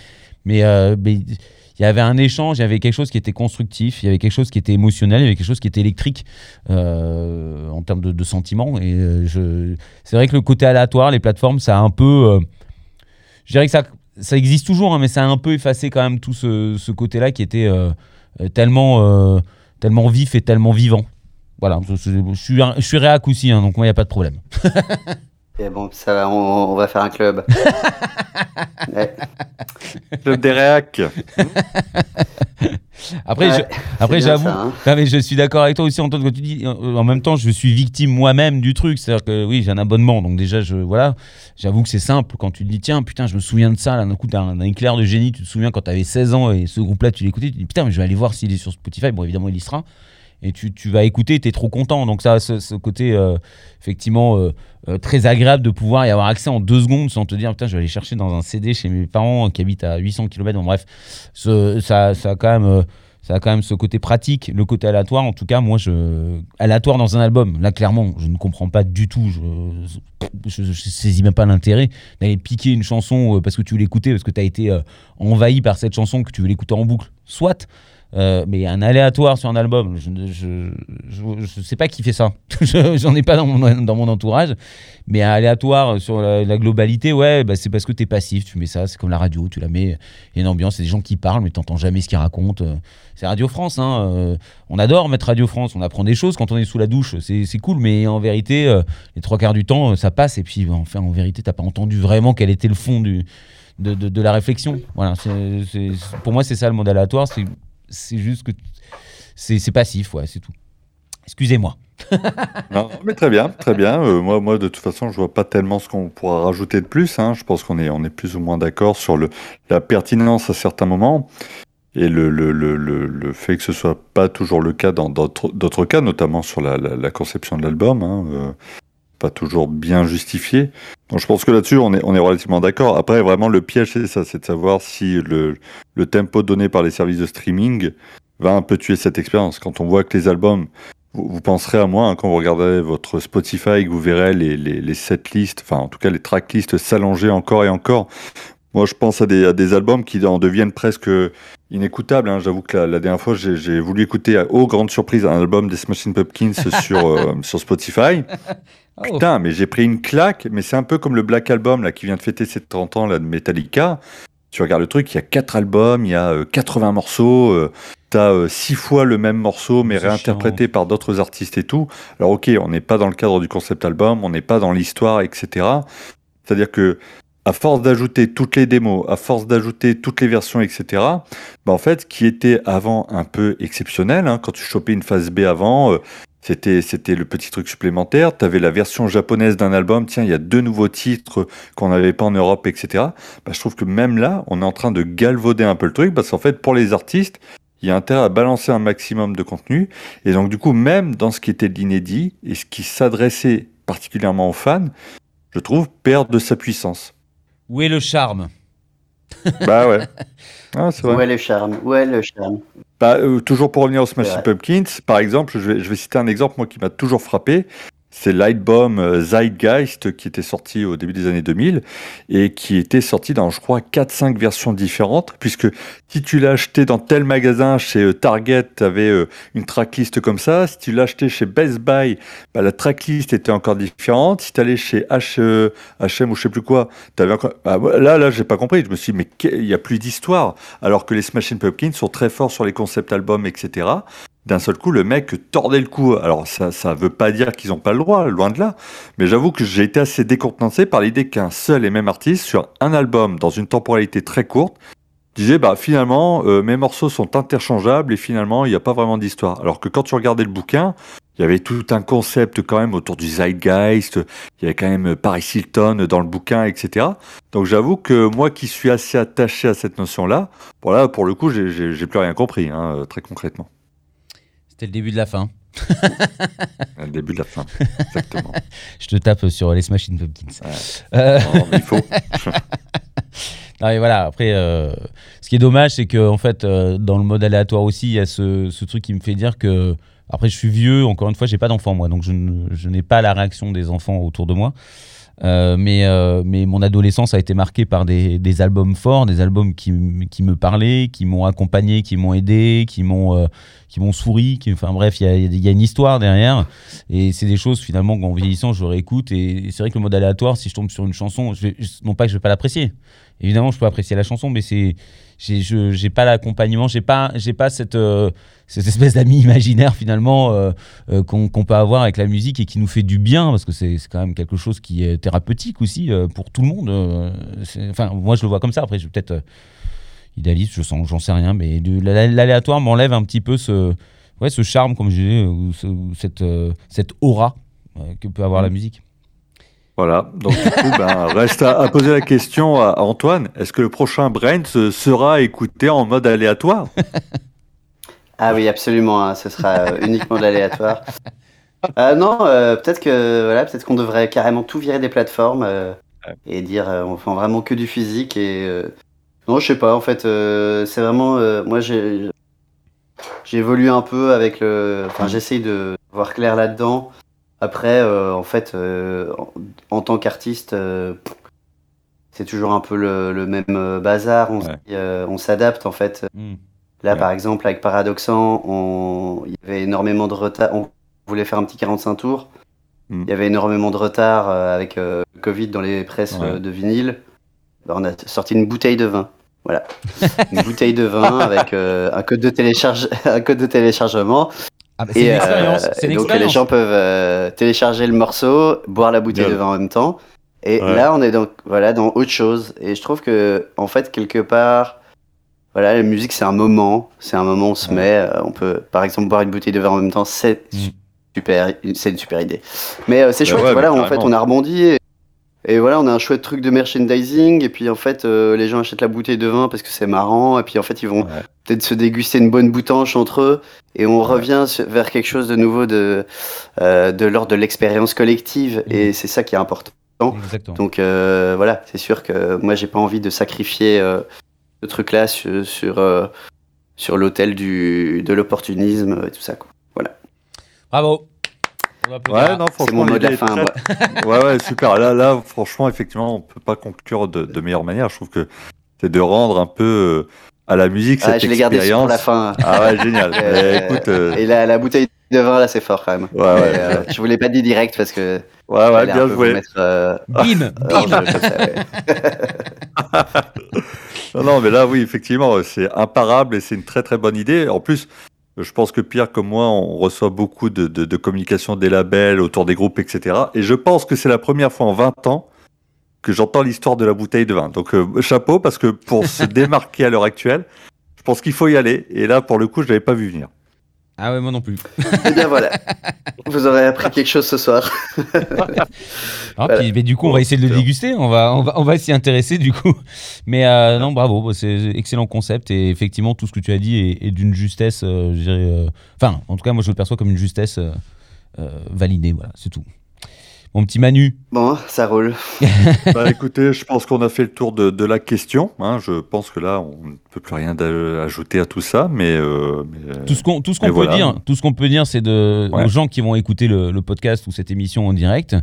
Euh, mais il y avait un échange, il y avait quelque chose qui était constructif, il y avait quelque chose qui était émotionnel, il y avait quelque chose qui était électrique euh, en termes de, de sentiments. Euh, c'est vrai que le côté aléatoire, les plateformes, ça a un peu. je dirais que ça, existe toujours, hein, mais ça a un peu effacé quand même tout ce, côté-là qui était tellement, vif et tellement vivant. Voilà, je, suis, je réac aussi, hein, donc moi, il n'y a pas de problème. Et bon, ça va, on, on va faire un club. Ouais. Club des réacs. Après, Ouais, je- après j'avoue, hein. Non, mais je suis d'accord avec toi aussi, Antoine, quand tu dis. En même temps, je suis victime moi-même du truc. C'est-à-dire que oui, j'ai un abonnement. Donc, déjà, je, voilà, j'avoue que c'est simple. Quand tu te dis, tiens, putain, je me souviens de ça. Là, d'un coup, t'as un, un éclair de génie. Tu te souviens quand t'avais 16 ans et ce groupe-là, tu l'écoutais. Tu te dis, putain, mais je vais aller voir s'il est sur Spotify. Bon, évidemment, il y sera. Et tu, tu vas écouter, tu es trop content. Donc, ça, ce, ce côté, euh, effectivement, euh, euh, très agréable de pouvoir y avoir accès en deux secondes sans te dire, putain, je vais aller chercher dans un CD chez mes parents qui habitent à 800 km. Bon, bref, ça, ça a quand même. ça a quand même ce côté pratique, le côté aléatoire. En tout cas, moi, je aléatoire dans un album. Là, clairement, je ne comprends pas du tout. Je, je saisis même pas l'intérêt d'aller piquer une chanson parce que tu l'écouter, parce que tu as été envahi par cette chanson que tu veux l'écouter en boucle. Soit. Euh, mais un aléatoire sur un album, je ne je, je, sais pas qui fait ça. Je- J'en ai pas dans mon, dans mon entourage. Mais un aléatoire sur la, globalité, ouais, bah, c'est parce que tu es passif. Tu mets ça, c'est comme la radio, tu la mets. Il y a une ambiance, c'est des gens qui parlent, mais tu n'entends jamais ce qu'ils racontent. C'est Radio France. Hein, euh, on adore mettre Radio France. On apprend des choses quand on est sous la douche. C'est cool. Mais en vérité, euh, les trois quarts du temps, ça passe. Et puis, bah, enfin, en vérité, tu pas entendu vraiment quel était le fond du, de, de- de la réflexion. Voilà. c'est- pour moi, c'est ça le mode aléatoire. C'est juste que c'est passif. Ouais, c'est tout. Excusez-moi. Non, mais très bien, très bien. Euh, moi, moi, de toute façon, je vois pas tellement ce qu'on pourra rajouter de plus. hein. Je pense qu'on est, on est plus ou moins d'accord sur le, la pertinence à certains moments et le, le, le, le, fait que ce soit pas toujours le cas dans d'autres cas, notamment sur la conception de l'album. Hein, euh, pas toujours bien justifié. Donc, je pense que là-dessus, on est, on est relativement d'accord. Après, vraiment, le piège, c'est ça, c'est de savoir si le, le tempo donné par les services de streaming va un peu tuer cette expérience. Quand on voit que les albums vous, vous penserez à moi hein, quand vous regarderez votre Spotify, que vous verrez les, les, les setlists, enfin en tout cas les tracklists s'allonger encore et encore. Moi, je pense à des, à des albums qui en deviennent presque inécoutables. hein. J'avoue que la, la dernière fois, j'ai j'ai voulu écouter, à oh grande surprise, un album des Smashing Pumpkins sur, euh, sur Spotify. Oh. Putain, mais j'ai pris une claque, mais c'est un peu comme le Black Album là, qui vient de fêter ses 30 ans là, de Metallica. Tu regardes le truc, il y a 4 albums, il y a euh, 80 morceaux, euh, t'as euh, 6 fois le même morceau, mais réinterprété par d'autres artistes et tout. Alors ok, on n'est pas dans le cadre du concept album, on n'est pas dans l'histoire, etc. C'est-à-dire que à force d'ajouter toutes les démos, à force d'ajouter toutes les versions, etc., bah en fait, qui était avant un peu exceptionnel, hein, quand tu chopais une phase B avant, euh, c'était, c'était le petit truc supplémentaire. Tu avais la version japonaise d'un album. Tiens, il y a deux nouveaux titres qu'on n'avait pas en Europe, etc. Bah, je trouve que même là, on est en train de galvauder un peu le truc parce qu'en fait, pour les artistes, il y a intérêt à balancer un maximum de contenu. Et donc, du coup, même dans ce qui était l'inédit et ce qui s'adressait particulièrement aux fans, je trouve perd de sa puissance. Où est le charme? Bah ouais. Ah, c'est vrai. Où est le charme? Où est le charme? Bah, euh, toujours pour revenir au Smashing. Pumpkins, par exemple, je vais, je vais citer un exemple moi qui m'a toujours frappé. C'est l'album euh, Zeitgeist qui était sorti au début des années 2000 et qui était sorti dans, je crois, 4-5 versions différentes. Puisque si tu l'as acheté dans tel magasin chez euh, Target, tu avais une tracklist comme ça. Si tu l'as acheté chez Best Buy, bah, la tracklist était encore différente. Si tu allais chez H, euh, H&M ou je sais plus quoi, avais encore. Bah, là, là, j'ai pas compris. Je me suis dit, mais il y a plus d'histoire. Alors que les Smashing Pumpkins sont très forts sur les concepts albums, etc. D'un seul coup, le mec tordait le cou. Alors, ça, ça veut pas dire qu'ils ont pas le droit, loin de là. Mais j'avoue que j'ai été assez décontenancé par l'idée qu'un seul et même artiste, sur un album, dans une temporalité très courte, disait, bah, finalement, euh, mes morceaux sont interchangeables et finalement, il n'y a pas vraiment d'histoire. Alors que quand tu regardais le bouquin, il y avait tout un concept quand même autour du Zeitgeist, il y avait quand même Paris Hilton dans le bouquin, etc. Donc j'avoue que moi qui suis assez attaché à cette notion-là, voilà, pour le coup, j'ai plus rien compris, hein, euh, très concrètement. C'était le début de la fin. Le début de la fin, exactement. Je te tape sur les Smashing Pumpkins. Ouais. Euh, Non, mais il faut. non, mais voilà, après, euh, ce qui est dommage, c'est que en fait, euh, dans le mode aléatoire aussi, il y a ce, ce truc qui me fait dire que. Après, je suis vieux, encore une fois, j'ai pas d'enfants, moi, donc je, n'ai pas la réaction des enfants autour de moi. Euh, mais, euh, mais mon adolescence a été marquée par des, des albums forts, des albums qui, qui me parlaient, qui m'ont accompagné, qui m'ont aidé, qui m'ont euh, qui m'ont souri. Qui, enfin bref, il y a, y a une histoire derrière. Et c'est des choses finalement qu'en vieillissant, je réécoute. Et c'est vrai que le mode aléatoire, si je tombe sur une chanson, non pas que je vais pas l'apprécier. Évidemment, je peux apprécier la chanson, mais c'est j'ai je- j'ai pas l'accompagnement, j'ai pas j'ai pas cette euh, cette espèce d'ami imaginaire finalement euh, euh, qu'on peut avoir avec la musique et qui nous fait du bien parce que c'est quand même quelque chose qui est thérapeutique aussi pour tout le monde. enfin, moi je le vois comme ça. Après, je vais peut-être idéaliste, je sens, j'en sais rien, mais l'aléatoire m'enlève un petit peu ce ouais ce charme comme je disais ou, ce- ou cette cette aura que peut avoir la musique. Voilà, donc du coup, ben, reste à, à poser la question à, Antoine. Est-ce que le prochain Brent euh, sera écouté en mode aléatoire? Ah oui, absolument. hein, ce sera euh, uniquement de l'aléatoire. Euh, non, euh, peut-être que voilà, peut-être qu'on devrait carrément tout virer des plateformes euh, et dire euh, on fait vraiment que du physique et euh, non, je sais pas. En fait, euh, c'est vraiment euh, moi j'ai j'évolue un peu avec le. Enfin, j'essaye de voir clair là-dedans. Après, euh, en fait, euh, en, en tant qu'artiste, euh, c'est toujours un peu le, le même bazar. On, Ouais. s'adapte en fait. Mm. Là, Ouais. par exemple, avec Paradoxan, on... il y avait énormément de retard. On voulait faire un petit 45 tours. Mm. Il y avait énormément de retard avec euh, le Covid dans les presses Ouais. de vinyle. Ben, on a sorti une bouteille de vin. Voilà. une bouteille de vin avec euh, un, code de télécharge... un code de téléchargement. Ah, bah, c'est une euh, expérience. Une et donc les gens peuvent euh, télécharger le morceau, boire la bouteille Ouais. de vin en même temps. Et Ouais. là, on est donc voilà dans autre chose. Et je trouve que en fait quelque part, voilà, la musique c'est un moment, c'est un moment où on se Ouais. met. euh, on peut par exemple boire une bouteille de vin en même temps, c'est Mm. super, c'est une super idée. Mais euh, c'est Bah chouette, ouais, voilà, en fait, on a rebondi et, voilà, on a un chouette truc de merchandising. Et puis en fait, euh, les gens achètent la bouteille de vin parce que c'est marrant. Et puis en fait, ils vont Ouais. peut-être se déguster une bonne boutanche entre eux. Et on revient vers quelque chose de nouveau de, euh, de l'ordre de l'expérience collective. Et c'est ça qui est important. Exactement. Donc euh, voilà, c'est sûr que moi j'ai pas envie de sacrifier euh, ce truc-là sur sur, euh, sur l'autel du de l'opportunisme et tout ça. Quoi. Bravo. Ouais, non, C'est franchement, mon mot de la fin. très-. Ouais, ouais, super. Là, là, franchement, effectivement, on peut pas conclure de, de meilleure manière. Je trouve que c'est de rendre un peu euh, à la musique Ah, cette je l'ai gardé expérience. pour la fin. Ah ouais, génial. Euh, Eh, écoute, euh, Et la, la bouteille de vin là, c'est fort quand même. ouais, ouais, Et, euh, je voulais pas dire direct parce que ouais, ouais, bien joué. mettre, euh, Bim, bim. ça, ouais. Non, non, mais là, oui, effectivement, c'est imparable et c'est une très très bonne idée. En plus, je pense que Pierre, comme moi, on reçoit beaucoup de, de, communication des labels autour des groupes, etc. Et je pense que c'est la première fois en 20 ans que j'entends l'histoire de la bouteille de vin. Donc, euh, chapeau, parce que pour se démarquer à l'heure actuelle, je pense qu'il faut y aller. Et là, pour le coup, je l'avais pas vu venir. Ah ouais, moi non plus. Eh bien voilà, vous aurez appris quelque chose ce soir. Ah, Voilà. puis, mais du coup, on va essayer de le déguster. On va, on va, on va s'y intéresser du coup. Mais euh, non, bravo, c'est excellent concept et effectivement tout ce que tu as dit est, est d'une justesse. euh, je dirais, euh, Enfin, en tout cas, moi je le perçois comme une justesse validée. Voilà, c'est tout. Mon petit Manu. Bon, ça roule. Bah, écoutez, je pense qu'on a fait le tour de, de la question. hein. Je pense que là, on ne peut plus rien ajouter à tout ça. Mais, euh, mais, euh, Tout ce qu'on tout ce qu'on Et peut voilà. dire, tout ce qu'on peut dire, c'est de Ouais. aux gens qui vont écouter le, le podcast ou cette émission en direct,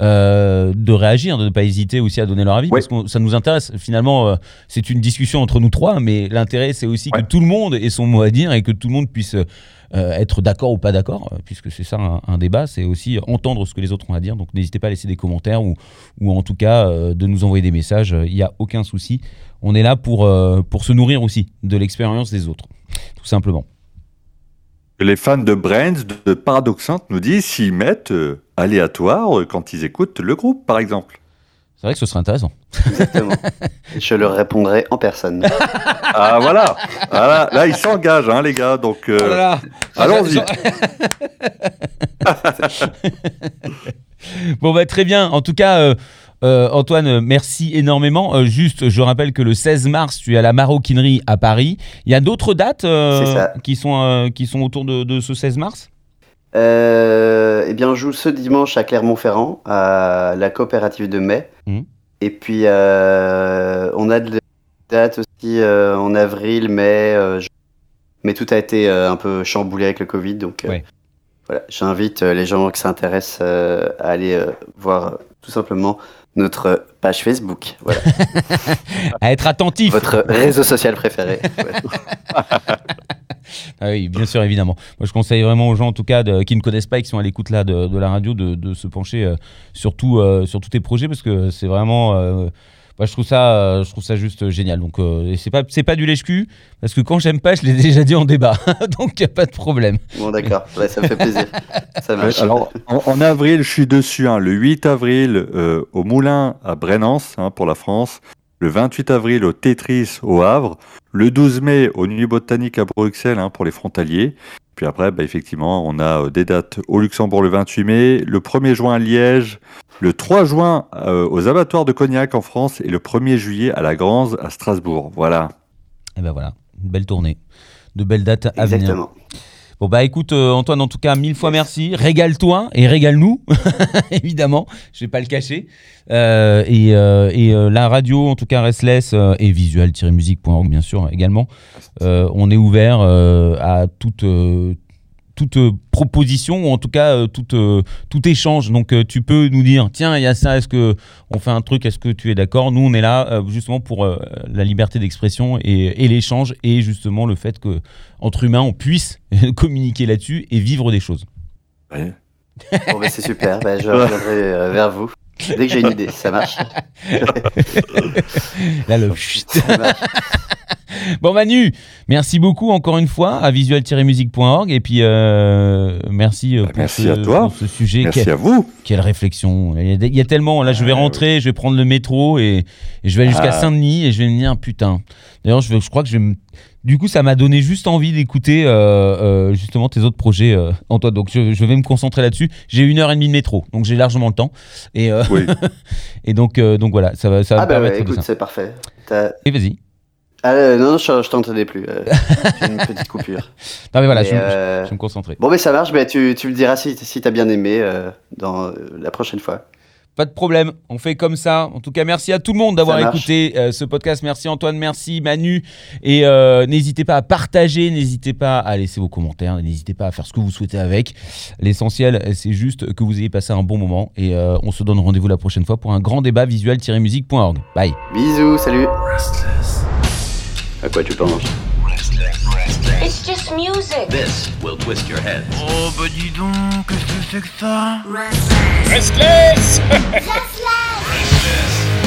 euh, de réagir, de ne pas hésiter aussi à donner leur avis, Ouais. parce que ça nous intéresse. Finalement, euh, c'est une discussion entre nous trois, mais l'intérêt c'est aussi que tout le monde ait son mot à dire et que tout le monde puisse euh, être d'accord ou pas d'accord, euh, puisque c'est ça un, un débat, c'est aussi entendre ce que les autres ont à dire. Donc n'hésitez pas à laisser des commentaires ou, ou en tout cas euh, de nous envoyer des messages. Il n'y a aucun souci. On est là pour, euh, pour se nourrir aussi de l'expérience des autres, tout simplement. Les fans de Brains, de Paradoxante, nous disent s'ils mettent euh, aléatoire euh, quand ils écoutent le groupe, par exemple. C'est vrai que ce serait intéressant. Exactement. Je leur répondrai en personne. Ah voilà, Voilà. Là, ils s'engagent, hein, les gars. Donc, euh, Oh allons-y. bon, bah, très bien. En tout cas, euh, euh, Antoine, merci énormément. Euh, juste, je rappelle que le 16 mars, tu es à la Maroquinerie à Paris. Il y a d'autres dates euh, qui, sont, euh, qui sont autour de, de ce 16 mars? Euh, eh bien, on joue ce dimanche à Clermont-Ferrand, à la coopérative de mai. Mhm. Et puis, euh, on a de dates aussi euh, en avril, mai. euh, mais tout a été un peu chamboulé avec le Covid. Donc, Ouais. voilà, j'invite les gens qui s'intéressent à aller voir tout simplement notre page Facebook. Voilà, À être attentif. votre réseau social préféré. Ouais. Ah oui, bien sûr, évidemment. Moi, je conseille vraiment aux gens, en tout cas, de- qui ne connaissent pas et qui sont à l'écoute là de, de la radio, de, de se pencher euh, sur, tout, euh, sur tous tes projets parce que c'est vraiment. euh, bah, je trouve ça, euh, je trouve ça juste génial. Donc, euh, c'est pas, c'est pas du lèche-cul parce que quand j'aime pas, je l'ai déjà dit en débat. Donc, il y a pas de problème. Bon, d'accord, ouais, ça me fait plaisir. Ça Ouais, marche. alors, en, en avril, je suis dessus. hein, le 8 avril, euh, au Moulin à Brennance, hein, pour la France. Le 28 avril, au Tetris, au Havre. Le 12 mai, au Nuit Botanique à Bruxelles, hein, pour les frontaliers. Puis après, bah, effectivement, on a euh, des dates au Luxembourg le 28 mai, le 1er juin à Liège, le 3 juin euh, aux abattoirs de Cognac en France et le 1er juillet à la Grange à Strasbourg. Voilà. Et ben voilà, une belle tournée. De belles dates à venir. Exactement. Bon bah écoute euh, Antoine, en tout cas mille fois merci. Régale-toi et régale-nous, évidemment. Je vais pas le cacher. Euh, et euh, la radio, en tout cas Restless et visual-musique.org bien sûr également. On est ouvert à toute toute euh, proposition ou en tout cas euh, toute, euh, tout échange. Donc tu peux nous dire tiens il y a ça, est-ce que on fait un truc, est-ce que tu es d'accord? Nous on est là justement pour la liberté d'expression et, l'échange et justement le fait que entre humains on puisse communiquer là-dessus et vivre des choses. Ouais. Bon, bah, c'est super, bah, je reviendrai vers vous. Dès que j'ai une idée, ça marche. Là le Ça marche. Bon Manu, merci beaucoup encore une fois à visual-musique.org et puis euh, merci euh, Bah, pour, merci ce, à toi. pour ce sujet. Merci Quelle, à vous. quelle réflexion. Il y, a, il y a tellement, là je vais Ah, rentrer, je vais prendre le métro et, et je vais aller jusqu'à Ah. Saint-Denis et je vais me dire putain. D'ailleurs je, je crois que je vais me... du coup, ça m'a donné juste envie d'écouter euh, euh, justement tes autres projets, euh, Antoine. Donc, je, je vais me concentrer là-dessus. J'ai une heure et demie de métro, donc j'ai largement le temps. Et, euh, Oui. et donc, euh, donc voilà, ça va, ça va Ah me bah permettre ouais, écoute, c'est parfait. Et vas-y. Ah euh, non, non, je, je t'entendais plus. euh, une petite coupure. Non mais voilà, Mais, je, je- je vais me concentrer. Bon, mais ça marche, bah, tu, tu me diras si, si t'as bien aimé euh, dans euh, la prochaine fois. Pas de problème, on fait comme ça. En tout cas, merci à tout le monde d'avoir écouté euh, ce podcast. Merci Antoine, merci Manu. Et euh, n'hésitez pas à partager, n'hésitez pas à laisser vos commentaires, n'hésitez pas à faire ce que vous souhaitez avec. L'essentiel, c'est juste que vous ayez passé un bon moment. Et euh, on se donne rendez-vous la prochaine fois pour un grand débat visuel-musique.org. Bye. Bisous, salut. À quoi tu penses? It's music. This will twist your head. Oh bah dis donc, qu'est-ce que c'est que ça? Restless Restless.